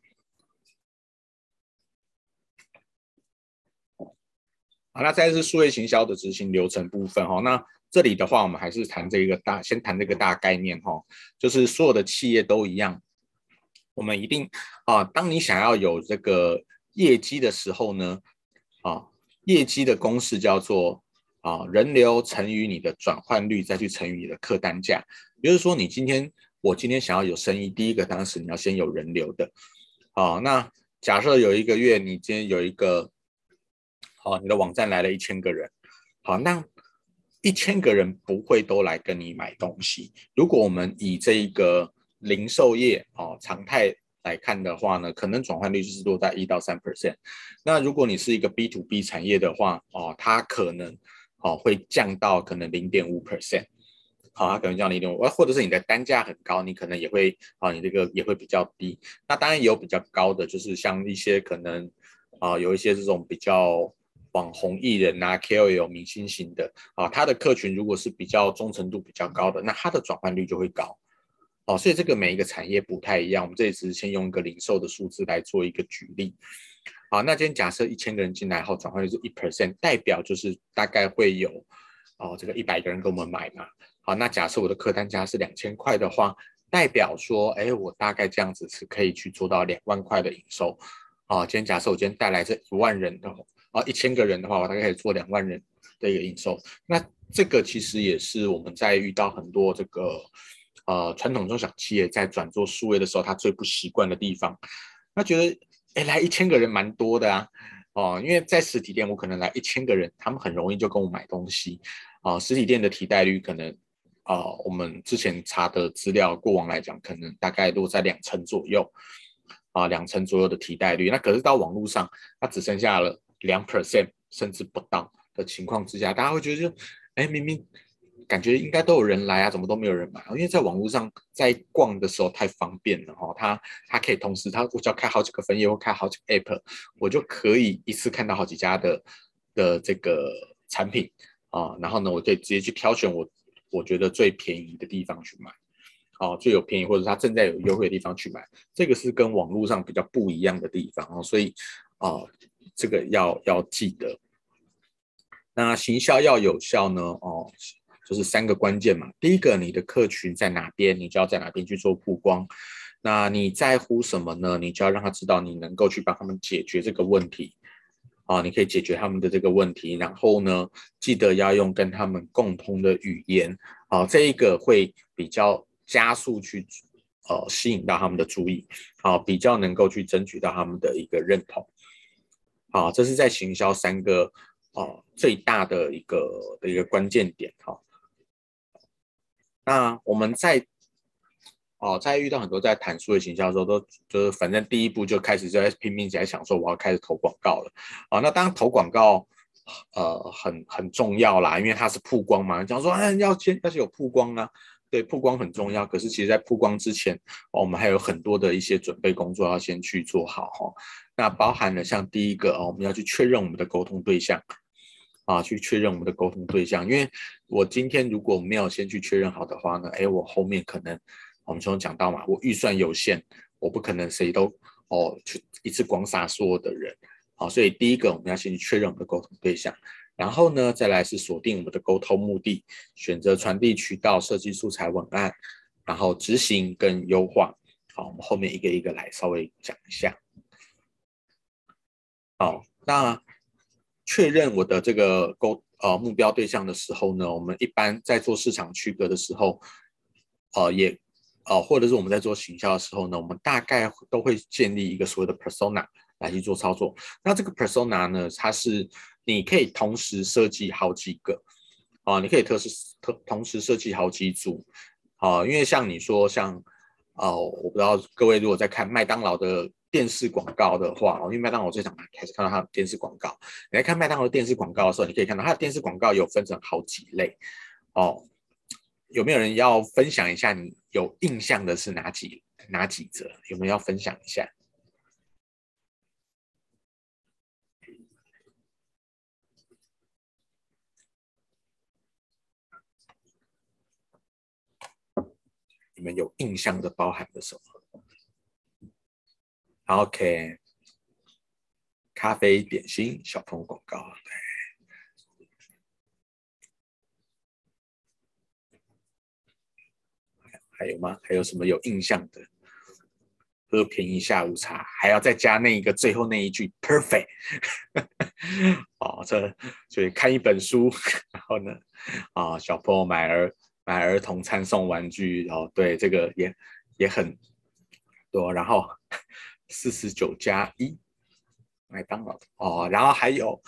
好，那再是数位行销的执行流程部分哈。那这里的话，我们还是谈这个大，先谈这个大概念哈。就是所有的企业都一样，我们一定啊，当你想要有这个业绩的时候呢，啊，业绩的公式叫做啊人流乘以你的转换率，再去乘以你的客单价。比如说，你今天我今天想要有生意，第一个当时你要先有人流的。好，那假设有一个月，你今天有一个。好，你的网站来了一千个人，好，那一千个人不会都来跟你买东西。如果我们以这一个零售业哦常态来看的话呢，可能转换率就是落在一到三 percent。那如果你是一个 B to B 产业的话，哦，它可能哦会降到可能零点五 percent。好，它可能降零点五，或者是你的单价很高，你可能也会啊，你这个也会比较低。那当然也有比较高的，就是像一些可能啊，有一些这种比较。网红艺人啊，KOL 明星型的啊，他的客群如果是比较忠诚度比较高的，那他的转换率就会高。哦，所以这个每一个产业不太一样。我们这里只是先用一个零售的数字来做一个举例。好，那今天假设一千个人进来后，转换率是一 percent，代表就是大概会有哦这个一百个人给我们买嘛。好，那假设我的客单价是两千块的话，代表说，哎，我大概这样子是可以去做到两万块的营收。啊，今天假设我今天带来这一万人的。啊，一千个人的话，我大概可以做两万人的一个营收。那这个其实也是我们在遇到很多这个呃传统中小企业在转做数位的时候，他最不习惯的地方。他觉得，哎，来一千个人蛮多的啊，哦，因为在实体店，我可能来一千个人，他们很容易就跟我买东西。啊，实体店的替代率可能，啊，我们之前查的资料，过往来讲，可能大概落在两成左右。啊，两成左右的替代率。那可是到网络上，它只剩下了。两 percent 甚至不到的情况之下，大家会觉得就，哎，明明感觉应该都有人来啊，怎么都没有人买？因为在网络上在逛的时候太方便了哈、哦，它它可以同时，它我只要开好几个分页或开好几个 app，我就可以一次看到好几家的的这个产品啊，然后呢，我可以直接去挑选我我觉得最便宜的地方去买，哦，最有便宜或者它正在有优惠的地方去买，这个是跟网络上比较不一样的地方哦，所以啊。这个要要记得，那行销要有效呢？哦，就是三个关键嘛。第一个，你的客群在哪边，你就要在哪边去做曝光。那你在乎什么呢？你就要让他知道你能够去帮他们解决这个问题。啊，你可以解决他们的这个问题，然后呢，记得要用跟他们共通的语言。啊，这一个会比较加速去呃吸引到他们的注意，啊，比较能够去争取到他们的一个认同。好，这是在行销三个哦最大的一个的一个关键点哈。那我们在哦在遇到很多在谈数位行销的时候，都就是反正第一步就开始就在拼命在想说我要开始投广告了。啊，那当然投广告呃很很重要啦，因为它是曝光嘛。讲说哎要先要是有曝光啊。对，曝光很重要，可是其实，在曝光之前，我们还有很多的一些准备工作要先去做好哈。那包含了像第一个哦，我们要去确认我们的沟通对象啊，去确认我们的沟通对象，因为我今天如果没有先去确认好的话呢，哎，我后面可能我们刚讲到嘛，我预算有限，我不可能谁都哦去一次广撒所有的人。好，所以第一个我们要先去确认我们的沟通对象，然后呢，再来是锁定我们的沟通目的，选择传递渠道，设计素材文案，然后执行跟优化。好，我们后面一个一个来稍微讲一下。好，那确认我的这个沟呃目标对象的时候呢，我们一般在做市场区隔的时候，呃也呃或者是我们在做行销的时候呢，我们大概都会建立一个所谓的 persona。来去做操作，那这个 persona 呢，它是你可以同时设计好几个啊，你可以同时同同时设计好几组啊，因为像你说像哦，我不知道各位如果在看麦当劳的电视广告的话，因为麦当劳最常开始看到它的电视广告，你在看麦当劳电视广告的时候，你可以看到它的电视广告有分成好几类哦，有没有人要分享一下你有印象的是哪几哪几则？有没有要分享一下？们有印象的包含了什么？OK，咖啡、点心、小朋友广告，对。还有吗？还有什么有印象的？喝便宜下午茶，还要再加那一个最后那一句 perfect。哦，这所以看一本书，然后呢，啊，小朋友买儿。买儿童餐送玩具，哦，对，这个也也很多。然后四十九加一，麦当劳哦，然后还有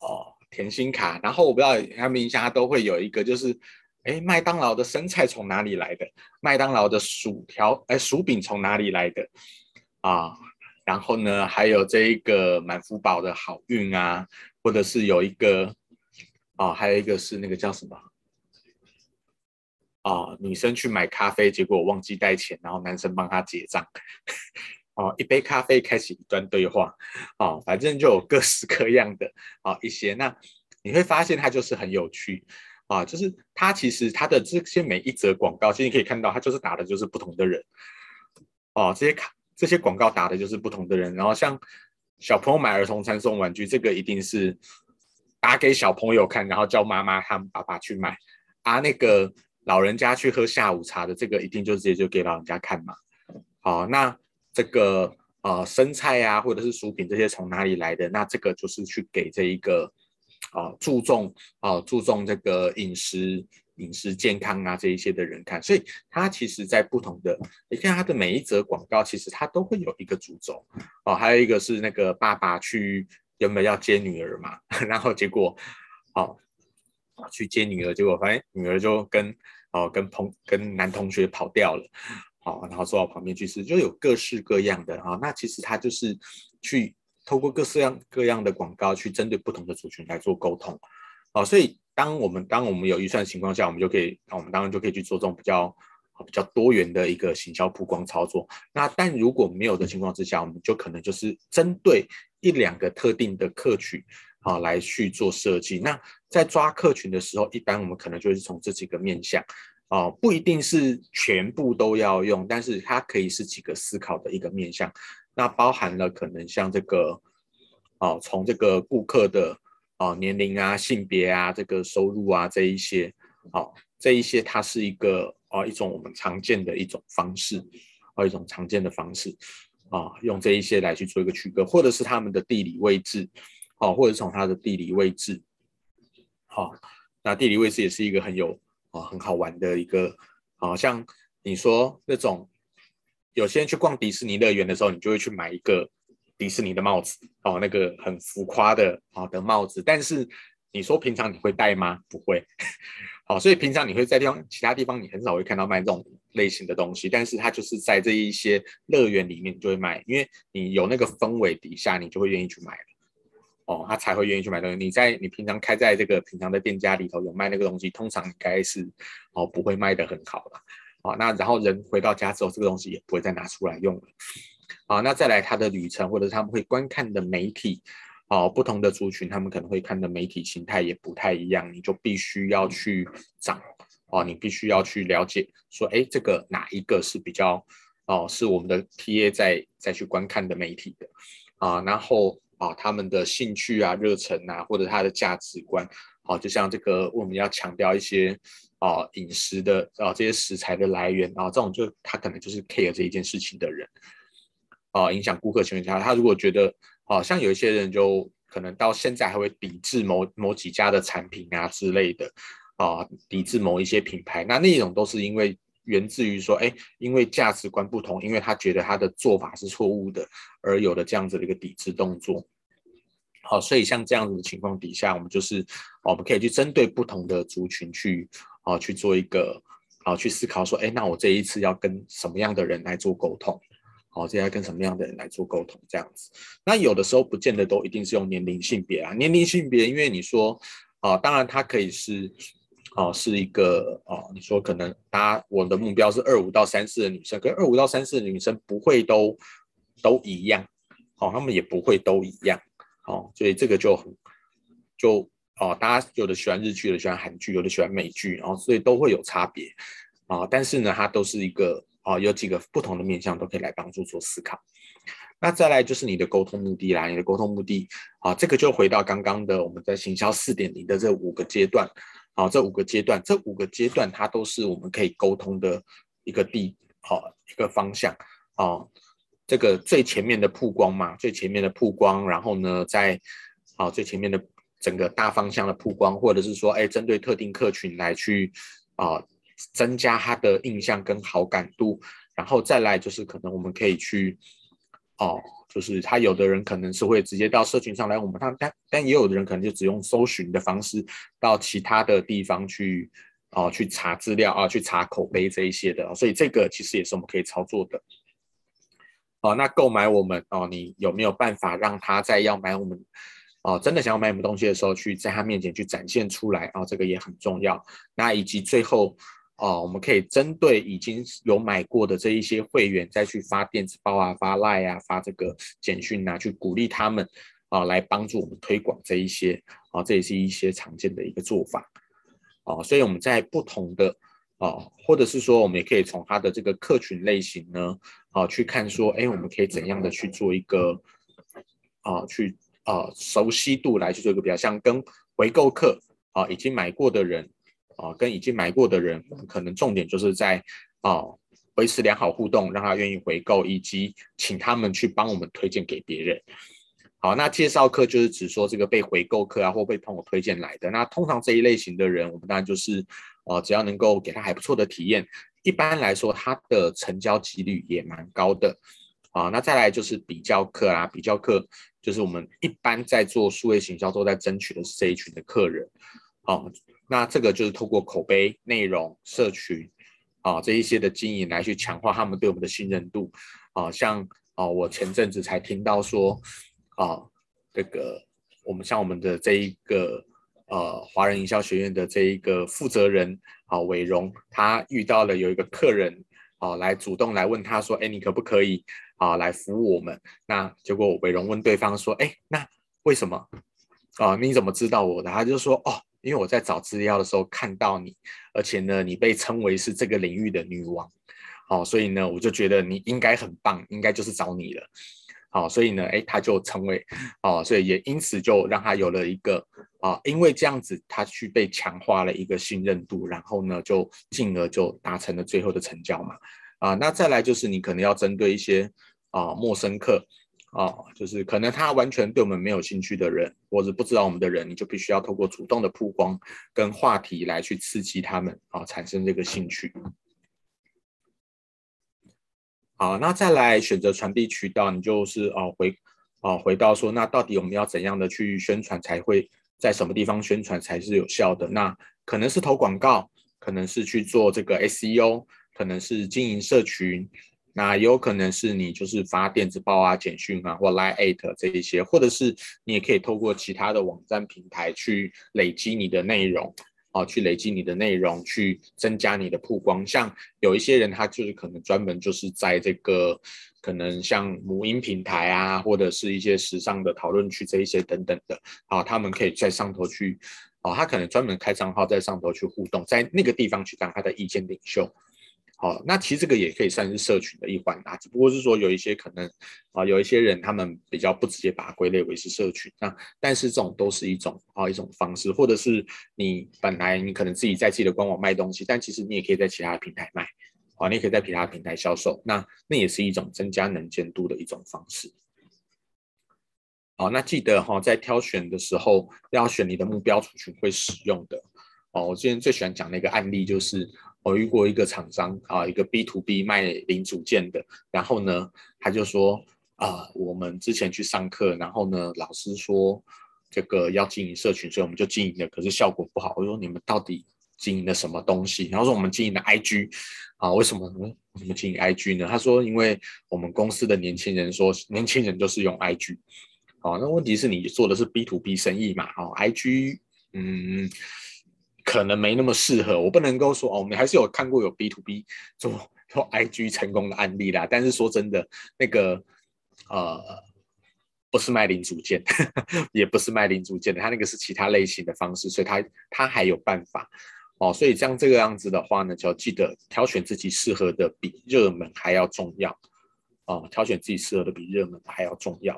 哦甜心卡。然后我不知道他们一家，都会有一个，就是哎麦当劳的生菜从哪里来的？麦当劳的薯条哎薯饼从哪里来的？啊，然后呢还有这一个满福宝的好运啊，或者是有一个哦，还有一个是那个叫什么？啊，女生去买咖啡，结果忘记带钱，然后男生帮她结账。哦，一杯咖啡开启一段对话。哦，反正就有各式各样的啊一些。那你会发现它就是很有趣啊，就是它其实它的这些每一则广告，其实你可以看到，它就是打的就是不同的人。哦，这些卡这些广告打的就是不同的人。然后像小朋友买儿童餐送玩具，这个一定是打给小朋友看，然后叫妈妈他们爸爸去买啊那个。老人家去喝下午茶的这个一定就直接就给老人家看嘛。好，那这个呃生菜啊或者是薯饼这些从哪里来的？那这个就是去给这一个啊、注重啊、注重这个饮食饮食健康啊这一些的人看。所以它其实在不同的，你看它的每一则广告，其实它都会有一个主轴哦。还有一个是那个爸爸去原本要接女儿嘛，然后结果哦。去接女儿，结果发现女儿就跟哦跟朋跟男同学跑掉了，好，然后坐到旁边去吃，就有各式各样的啊。那其实他就是去透过各式各样各样的广告，去针对不同的族群来做沟通，哦，所以当我们当我们有预算的情况下，我们就可以，我们当然就可以去做这种比较比较多元的一个行销曝光操作。那但如果没有的情况之下，我们就可能就是针对一两个特定的客群。好，来去做设计。那在抓客群的时候，一般我们可能就是从这几个面向，哦，不一定是全部都要用，但是它可以是几个思考的一个面向。那包含了可能像这个，哦，从这个顾客的哦年龄啊、性别啊、这个收入啊这一些，哦，这一些它是一个哦一种我们常见的一种方式，哦一种常见的方式，啊、用这一些来去做一个区隔，或者是他们的地理位置。哦，或者从它的地理位置，好，那地理位置也是一个很有哦很好玩的一个，好像你说那种有些人去逛迪士尼乐园的时候，你就会去买一个迪士尼的帽子，哦，那个很浮夸的啊的帽子，但是你说平常你会戴吗？不会，好，所以平常你会在地方其他地方你很少会看到卖这种类型的东西，但是它就是在这一些乐园里面就会卖，因为你有那个氛围底下，你就会愿意去买了。哦，他才会愿意去买东西。你在你平常开在这个平常的店家里头有卖那个东西，通常应该是哦不会卖得很好了。哦，那然后人回到家之后，这个东西也不会再拿出来用了。好，那再来他的旅程或者他们会观看的媒体，哦，不同的族群他们可能会看的媒体形态也不太一样，你就必须要去找哦，你必须要去了解说，哎，这个哪一个是比较哦，是我们的 TA 在再去观看的媒体的啊，然后啊他们的兴趣啊、热忱啊，或者他的价值观，好、啊，就像这个我们要强调一些啊饮食的啊这些食材的来源啊，这种就他可能就是 care 这一件事情的人啊，影响顾客情况下，他如果觉得啊，像有一些人就可能到现在还会抵制某某几家的产品啊之类的啊，抵制某一些品牌，那那种都是因为。源自于说，哎，因为价值观不同，因为他觉得他的做法是错误的，而有了这样子的一个抵制动作。好，所以像这样子的情况底下，我们就是，我们可以去针对不同的族群去，啊，去做一个，啊，去思考说，哎，那我这一次要跟什么样的人来做沟通？好，这要跟什么样的人来做沟通？这样子，那有的时候不见得都一定是用年龄性别啊，年龄性别，因为你说，啊，当然它可以是。哦，是一个哦，你说可能大家我的目标是二五到三四的女生，跟二五到三四的女生不会都都一样，哦，她们也不会都一样，哦，所以这个就很就哦，大家有的喜欢日剧，有的喜欢韩剧，有的喜欢美剧，然后所以都会有差别啊，但是呢，它都是一个啊，有几个不同的面向都可以来帮助做思考。那再来就是你的沟通目的啦，你的沟通目的啊，这个就回到刚刚的我们在行销四点零的这五个阶段。好，这五个阶段，这五个阶段它都是我们可以沟通的一个地，好一个方向。啊，这个最前面的曝光嘛，最前面的曝光，然后呢，在啊最前面的整个大方向的曝光，或者是说，哎，针对特定客群来去啊增加他的印象跟好感度，然后再来就是可能我们可以去，哦。就是他有的人可能是会直接到社群上来，我们他但但也有的人可能就只用搜寻的方式到其他的地方去哦、去查资料啊，去查口碑这一些的，所以这个其实也是我们可以操作的。哦，那购买我们哦，你有没有办法让他在要买我们哦真的想要买我们东西的时候，去在他面前去展现出来、哦？这个也很重要。那以及最后。哦，我们可以针对已经有买过的这一些会员，再去发电子报啊、发 Line 啊、发这个简讯啊，去鼓励他们啊，来帮助我们推广这一些啊，这也是一些常见的一个做法啊。所以我们在不同的啊，或者是说，我们也可以从他的这个客群类型呢啊，去看说，哎，我们可以怎样的去做一个啊，去啊熟悉度来去做一个比较，像跟回购客啊已经买过的人。啊，跟已经买过的人，可能重点就是在啊维持良好互动，让他愿意回购，以及请他们去帮我们推荐给别人。好，那介绍客就是指说这个被回购客啊，或被朋友推荐来的。那通常这一类型的人，我们当然就是啊，只要能够给他还不错的体验，一般来说他的成交几率也蛮高的。啊，那再来就是比较客啊，比较客就是我们一般在做数位行销都在争取的是这一群的客人。啊。那这个就是透过口碑、内容、社群啊这一些的经营来去强化他们对我们的信任度啊。像啊，我前阵子才听到说啊，这个我们像我们的这一个呃华人营销学院的这一个负责人啊伟荣，他遇到了有一个客人啊来主动来问他说，哎，你可不可以啊来服务我们？那结果伟荣问对方说，哎，那为什么啊？你怎么知道我的？他就说，哦。因为我在找资料的时候看到你，而且呢，你被称为是这个领域的女王，好，所以呢，我就觉得你应该很棒，应该就是找你了，好，所以呢，哎，他就成为，哦，所以也因此就让他有了一个，啊，因为这样子他去被强化了一个信任度，然后呢，就进而就达成了最后的成交嘛，啊，那再来就是你可能要针对一些啊陌生客。哦，就是可能他完全对我们没有兴趣的人，或者不知道我们的人，你就必须要透过主动的曝光跟话题来去刺激他们啊，产生这个兴趣。好，那再来选择传递渠道，你就是哦回哦回到说，那到底我们要怎样的去宣传才会在什么地方宣传才是有效的？那可能是投广告，可能是去做这个 SEO，可能是经营社群。那有可能是你就是发电子报啊、简讯啊，或 Line@ 这一些，或者是你也可以透过其他的网站平台去累积你的内容，啊，去累积你的内容，去增加你的曝光。像有一些人，他就是可能专门就是在这个可能像母婴平台啊，或者是一些时尚的讨论区这一些等等的，啊，他们可以在上头去，啊，他可能专门开账号在上头去互动，在那个地方去当他的意见领袖。好，那其实这个也可以算是社群的一环啊，只不过是说有一些可能啊，有一些人他们比较不直接把它归类为是社群，那但是这种都是一种啊一种方式，或者是你本来你可能自己在自己的官网卖东西，但其实你也可以在其他的平台卖，啊，你也可以在其他平台销售，那那也是一种增加能见度的一种方式。好，那记得哈，在挑选的时候要选你的目标族群会使用的。哦，我今天最喜欢讲的一个案例就是。我遇过一个厂商啊，一个 B to B 卖零组件的，然后呢，他就说啊，我们之前去上课，然后呢，老师说这个要经营社群，所以我们就经营了，可是效果不好。我说你们到底经营了什么东西？然后说我们经营了 IG 啊，为什么呢？为什么经营 IG 呢？他说因为我们公司的年轻人说，年轻人就是用 IG。好，那问题是你做的是 B to B 生意嘛？哦，IG，嗯。可能没那么适合，我不能够说哦，我们还是有看过有 B to B 做做 IG 成功的案例啦。但是说真的，那个呃，不是卖零组件，也不是卖零组件的，他那个是其他类型的方式，所以他他还有办法哦。所以像这个样子的话呢，就要记得挑选自己适合的比热门还要重要哦。挑选自己适合的比热门还要重要。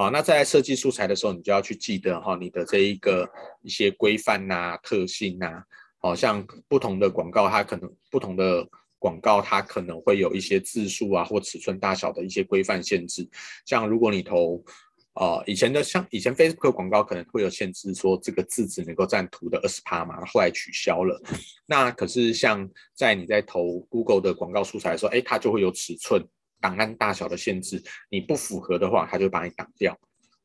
好，那在设计素材的时候，你就要去记得哈，你的这一个一些规范呐、特性呐，好像不同的广告，它可能不同的广告，它可能会有一些字数啊或尺寸大小的一些规范限制。像如果你投呃以前的像以前 Facebook 广告可能会有限制，说这个字只能够占图的二十趴嘛，后来取消了。那可是像在你在投 Google 的广告素材的时候，哎，它就会有尺寸。档案大小的限制，你不符合的话，他就把你挡掉。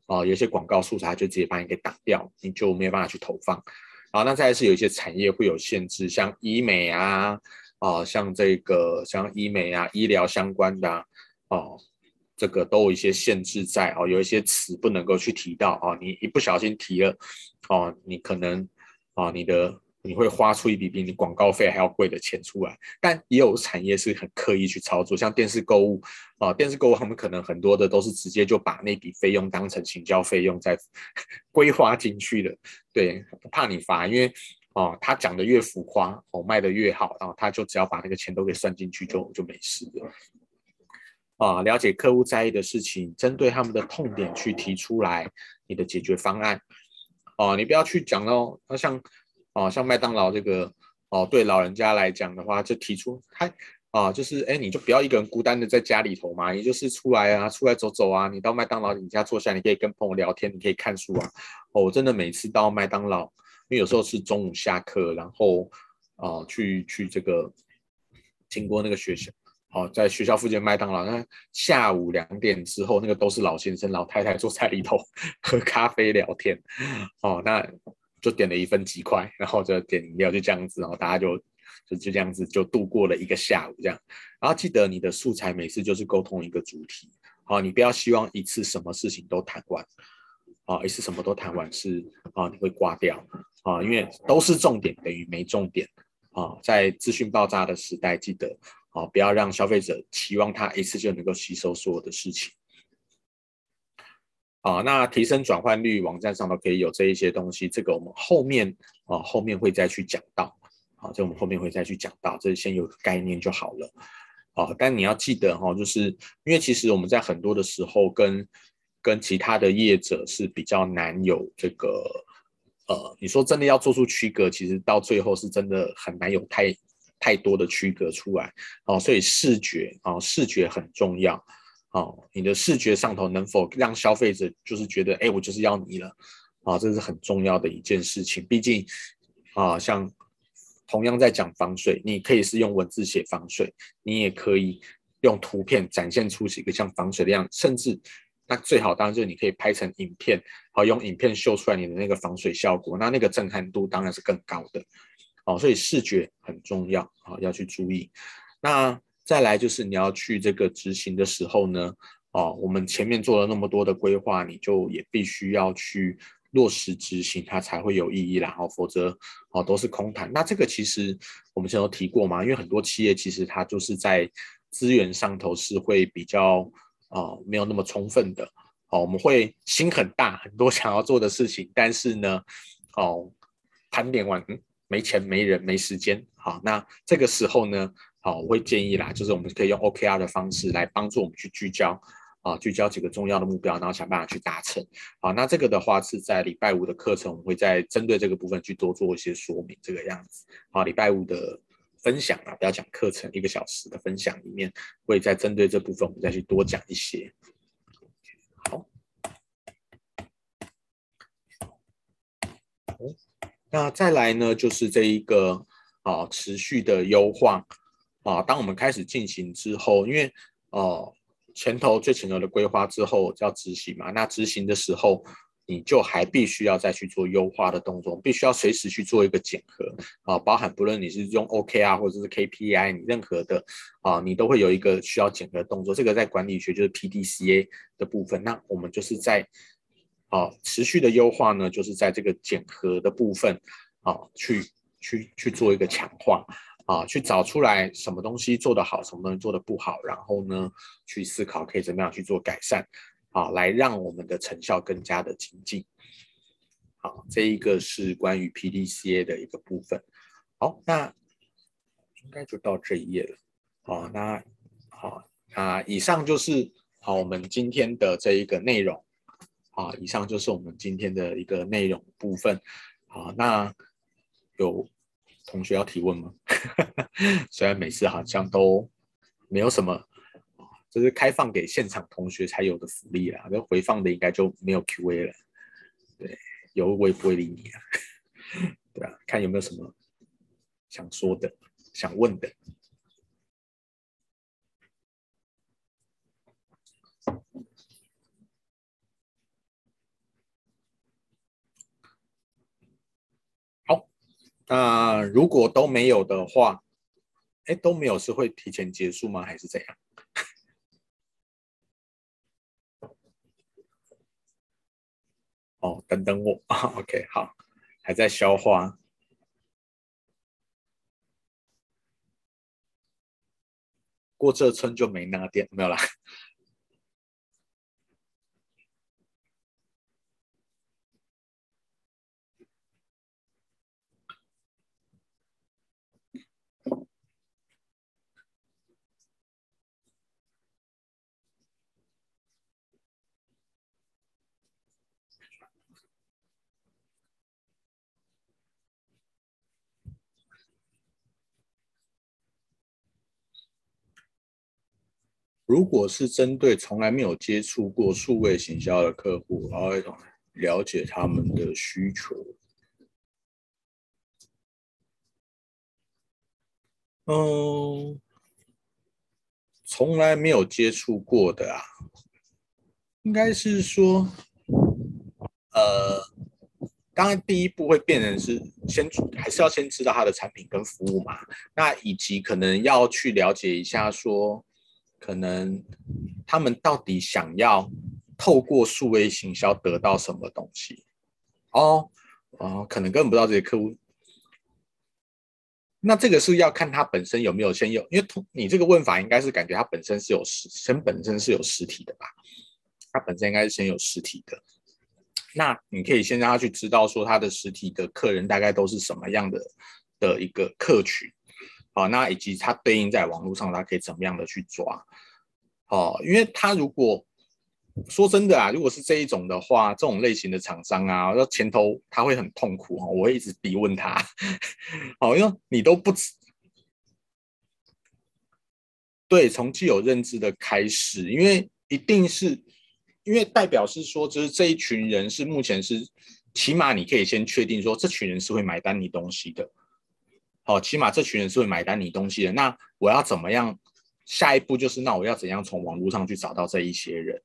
哦、有些广告素材就直接把你给挡掉，你就没有办法去投放。好，那再是有一些产业会有限制，像医美啊，哦、像这个像医美啊，医疗相关的哦、这个都有一些限制在哦、有一些词不能够去提到哦、你一不小心提了哦、你可能啊、呃，你的。你会花出一笔比你广告费还要贵的钱出来，但也有产业是很刻意去操作，像电视购物啊、呃，电视购物他们可能很多的都是直接就把那笔费用当成行销费用在 规划进去的，对，不怕你罚，因为哦、他讲的越浮夸，哦，卖的越好，然后他就只要把那个钱都给算进去就就没事了。啊、了解客户在意的事情，针对他们的痛点去提出来你的解决方案，哦、你不要去讲哦，那像。哦，像麦当劳这个哦，对老人家来讲的话，就提出他啊，就是哎，你就不要一个人孤单的在家里头嘛，你就是出来啊，出来走走啊，你到麦当劳你家坐下，你可以跟朋友聊天，你可以看书啊。哦，我真的每次到麦当劳，因为有时候是中午下课，然后啊去去这个经过那个学校，哦，在学校附近麦当劳，那下午两点之后，那个都是老先生老太太坐在里头 喝咖啡聊天，哦，那。就点了一份鸡块，然后就点饮料，就这样子，然后大家就就就这样子就度过了一个下午这样。然后记得你的素材每次就是沟通一个主题，好，你不要希望一次什么事情都谈完，啊，一次什么都谈完是啊你会挂掉啊，因为都是重点等于没重点啊，在资讯爆炸的时代，记得啊不要让消费者期望他一次就能够吸收所有的事情。啊，那提升转换率，网站上都可以有这一些东西。这个我们后面啊，后面会再去讲到。啊，这我们后面会再去讲到，这先有个概念就好了。啊，但你要记得哈，就是因为其实我们在很多的时候跟跟其他的业者是比较难有这个呃，你说真的要做出区隔，其实到最后是真的很难有太太多的区隔出来。哦，所以视觉啊，视觉很重要。哦，你的视觉上头能否让消费者就是觉得，哎，我就是要你了，啊，这是很重要的一件事情。毕竟，啊，像同样在讲防水，你可以是用文字写防水，你也可以用图片展现出一个像防水的样，甚至那最好当然就是你可以拍成影片，好，用影片秀出来你的那个防水效果，那那个震撼度当然是更高的。哦，所以视觉很重要，啊，要去注意。那。再来就是你要去这个执行的时候呢，哦，我们前面做了那么多的规划，你就也必须要去落实执行，它才会有意义。然后否则哦都是空谈。那这个其实我们前头提过嘛，因为很多企业其实它就是在资源上头是会比较哦没有那么充分的哦，我们会心很大，很多 想要做的事情，但是呢，哦盘点完嗯没钱、没人、没时间。好，那这个时候呢，好，我会建议啦，就是我们可以用 OKR 的方式来帮助我们去聚焦。啊，聚焦几个重要的目标，然后想办法去达成。好，那这个的话是在礼拜五的课程，我们会再针对这个部分去多做一些说明，这个样子。好，礼拜五的分享啊，不要讲课程，一个小时的分享里面，会再针对这部分，我们再去多讲一些。好，那再来呢，就是这一个啊，持续的优化啊，当我们开始进行之后，因为哦。前头最前头的规划之后要执行嘛，那执行的时候你就还必须要再去做优化的动作，必须要随时去做一个检核啊，包含不论你是用 OKR 或者是 KPI，你任何的啊，你都会有一个需要检核的动作。这个在管理学就是 PDCA 的部分。那我们就是在啊持续的优化呢，就是在这个检核的部分啊，去去去做一个强化。啊，去找出来什么东西做得好，什么东西做得不好，然后呢，去思考可以怎么样去做改善，啊，来让我们的成效更加的精进。好，这一个是关于 PDCA 的一个部分。好，那应该就到这一页了。好，那好，那以上就是好我们今天的这一个内容。啊，以上就是我们今天的一个内容部分。好，那有。同学要提问吗？虽然每次好像都没有什么，这是开放给现场同学才有的福利啦。那回放的应该就没有 Q&A 了。对，有我也不会理你啊。对啊，看有没有什么想说的、想问的。那如果都没有的话，哎，都没有是会提前结束吗？还是怎样？哦，等等我，OK，好，还在消化。过这村就没那个店，没有啦。如果是针对从来没有接触过数位行销的客户，然后了解他们的需求，嗯，从来没有接触过的啊，应该是说，呃，当然第一步会变成是先还是要先知道他的产品跟服务嘛，那以及可能要去了解一下说。可能他们到底想要透过数位行销得到什么东西？哦哦，可能根本不知道这些客户。那这个是要看他本身有没有先有，因为通你这个问法应该是感觉他本身是有实，先本身是有实体的吧？他本身应该是先有实体的。那你可以先让他去知道说他的实体的客人大概都是什么样的的一个客群。好，那以及它对应在网络上，它可以怎么样的去抓？哦，因为它如果说真的啊，如果是这一种的话，这种类型的厂商啊，那前头他会很痛苦哈，我会一直逼问他，好，因为你都不知对，从既有认知的开始，因为一定是因为代表是说，就是这一群人是目前是起码你可以先确定说，这群人是会买单你东西的。好，起码这群人是会买单你东西的。那我要怎么样？下一步就是，那我要怎样从网络上去找到这一些人？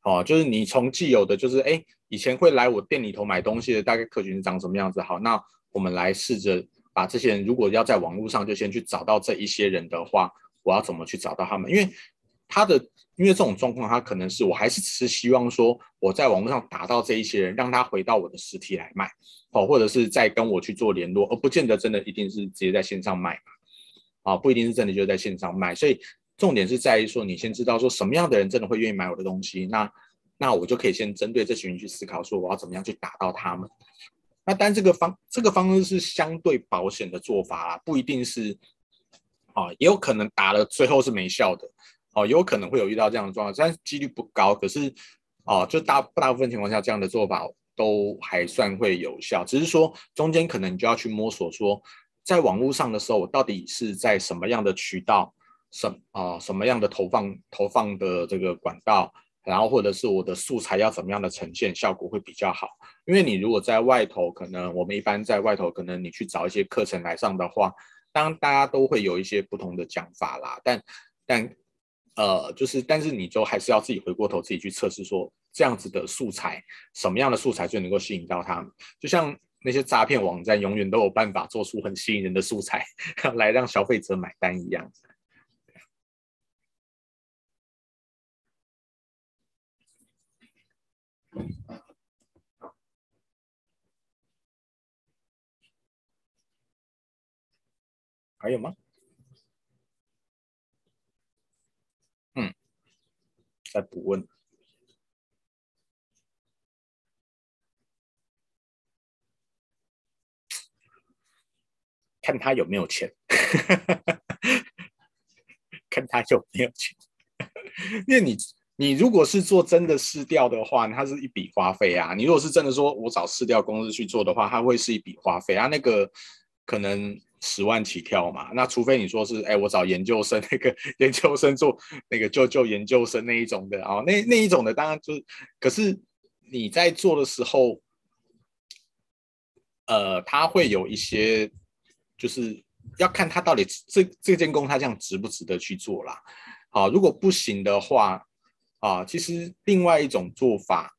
好，就是你从既有的，就是哎，以前会来我店里头买东西的大概客群是长什么样子？好，那我们来试着把这些人，如果要在网络上就先去找到这一些人的话，我要怎么去找到他们？因为他的，因为这种状况，他可能是我还是只是希望说我在网络上打到这一些人，让他回到我的实体来卖。哦，或者是在跟我去做联络，而不见得真的一定是直接在线上卖嘛，啊，不一定是真的就在线上卖，所以重点是在于说，你先知道说什么样的人真的会愿意买我的东西，那那我就可以先针对这群人去思考说，我要怎么样去打到他们。那但这个方这个方式是相对保险的做法啦，不一定是啊，也有可能打了最后是没效的哦，有可能会有遇到这样的状况，但是几率不高。可是哦，就大大部分情况下，这样的做法都还算会有效，只是说中间可能你就要去摸索说，在网络上的时候，我到底是在什么样的渠道，什啊、什么样的投放投放的这个管道。然后或者是我的素材要怎么样的呈现效果会比较好？因为你如果在外头，可能我们一般在外头，可能你去找一些课程来上的话，当大家都会有一些不同的讲法啦。但但呃，就是但是你就还是要自己回过头自己去测试，说这样子的素材，什么样的素材最能够吸引到他们？就像那些诈骗网站永远都有办法做出很吸引人的素材 来让消费者买单一样。还有吗？再补问，看他有没有钱，看他有没有钱，因为你。你如果是做真的市调的话，它是一笔花费啊。你如果是真的说我找市调公司去做的话，它会是一笔花费啊。那个可能十万起跳嘛。那除非你说是，哎，我找研究生那个研究生做那个就就研究生那一种的啊，哦，那那一种的当然就是，可是你在做的时候，呃，它会有一些，就是要看他到底这这件工他这样值不值得去做啦。好，如果不行的话。啊，其实另外一种做法，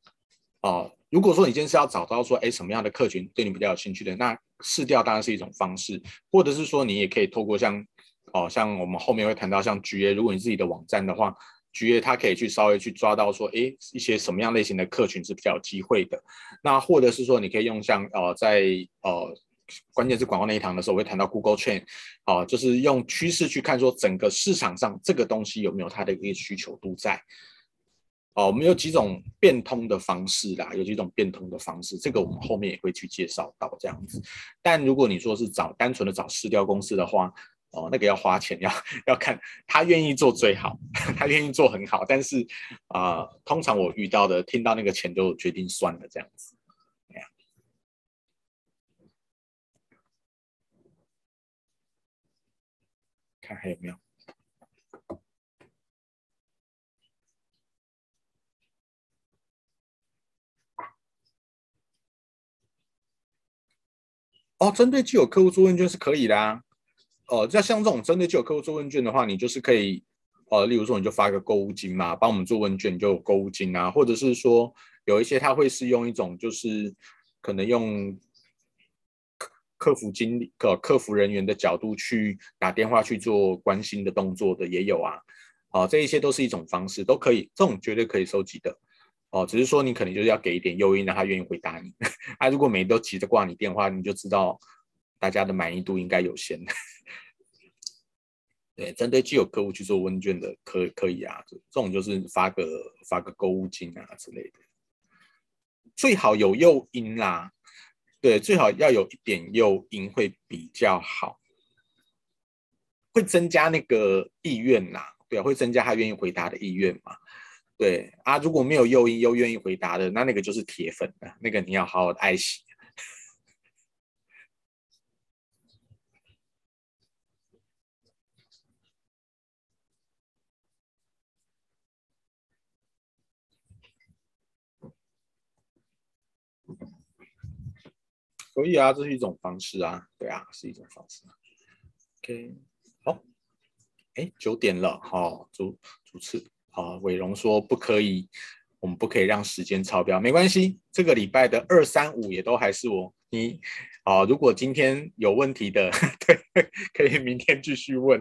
啊，如果说你今天是要找到说，哎，什么样的客群对你比较有兴趣的，那市调当然是一种方式，或者是说你也可以透过像，哦，像我们后面会谈到像 GA，如果你自己的网站的话，GA 它可以去稍微去抓到说，哎，一些什么样类型的客群是比较有机会的，那或者是说你可以用像，呃，在呃，关键是广告那一堂的时候，我会谈到 Google Trend，啊，就是用趋势去看说整个市场上这个东西有没有它的一个需求度在。哦，我们有几种变通的方式啦，有几种变通的方式，这个我们后面也会去介绍到这样子。但如果你说是找单纯的找市调公司的话，哦，那个要花钱，要要看他愿意做最好，他愿意做很好，但是啊、通常我遇到的听到那个钱就决定算了这样子。看还有没有？哦，针对既有客户做问卷是可以的啊。哦，像像这种针对既有客户做问卷的话，你就是可以，呃，例如说你就发个购物金嘛，帮我们做问卷就有购物金啊，或者是说有一些他会是用一种就是可能用客客服经理、客客服人员的角度去打电话去做关心的动作的也有啊。哦，这一些都是一种方式，都可以，这种绝对可以收集的。哦，只是说你可能就是要给一点诱因，让他愿意回答你。他、啊、如果每都急着挂你电话，你就知道大家的满意度应该有限。对，针对既有客户去做问卷的，可可以啊，这种就是发个发个购物金啊之类的，最好有诱因啦。对，最好要有一点诱因会比较好，会增加那个意愿啦。对啊，会增加他愿意回答的意愿嘛。对啊，如果没有诱因又愿意回答的，那那个就是铁粉了，那个你要好好的爱惜。可以啊，这是一种方式啊，对啊，是一种方式。OK，好，哎，九点了，好，主主持。啊，伟荣说不可以，我们不可以让时间超标，没关系。这个礼拜的二三五也都还是我你啊。如果今天有问题的，对，可以明天继续问。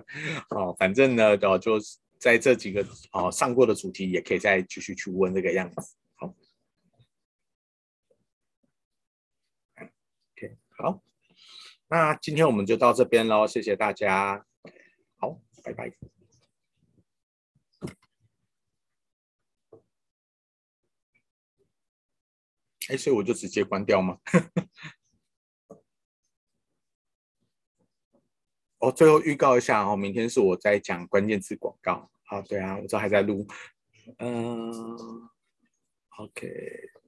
啊，反正呢，哦，就在这几个啊上过的主题，也可以再继续去问这个样子。好，OK，好，那今天我们就到这边喽，谢谢大家，好，拜拜。哎所以我就直接关掉吗？哦最后预告一下哦明天是我在讲关键词广告。好对啊我这还在录。嗯 ok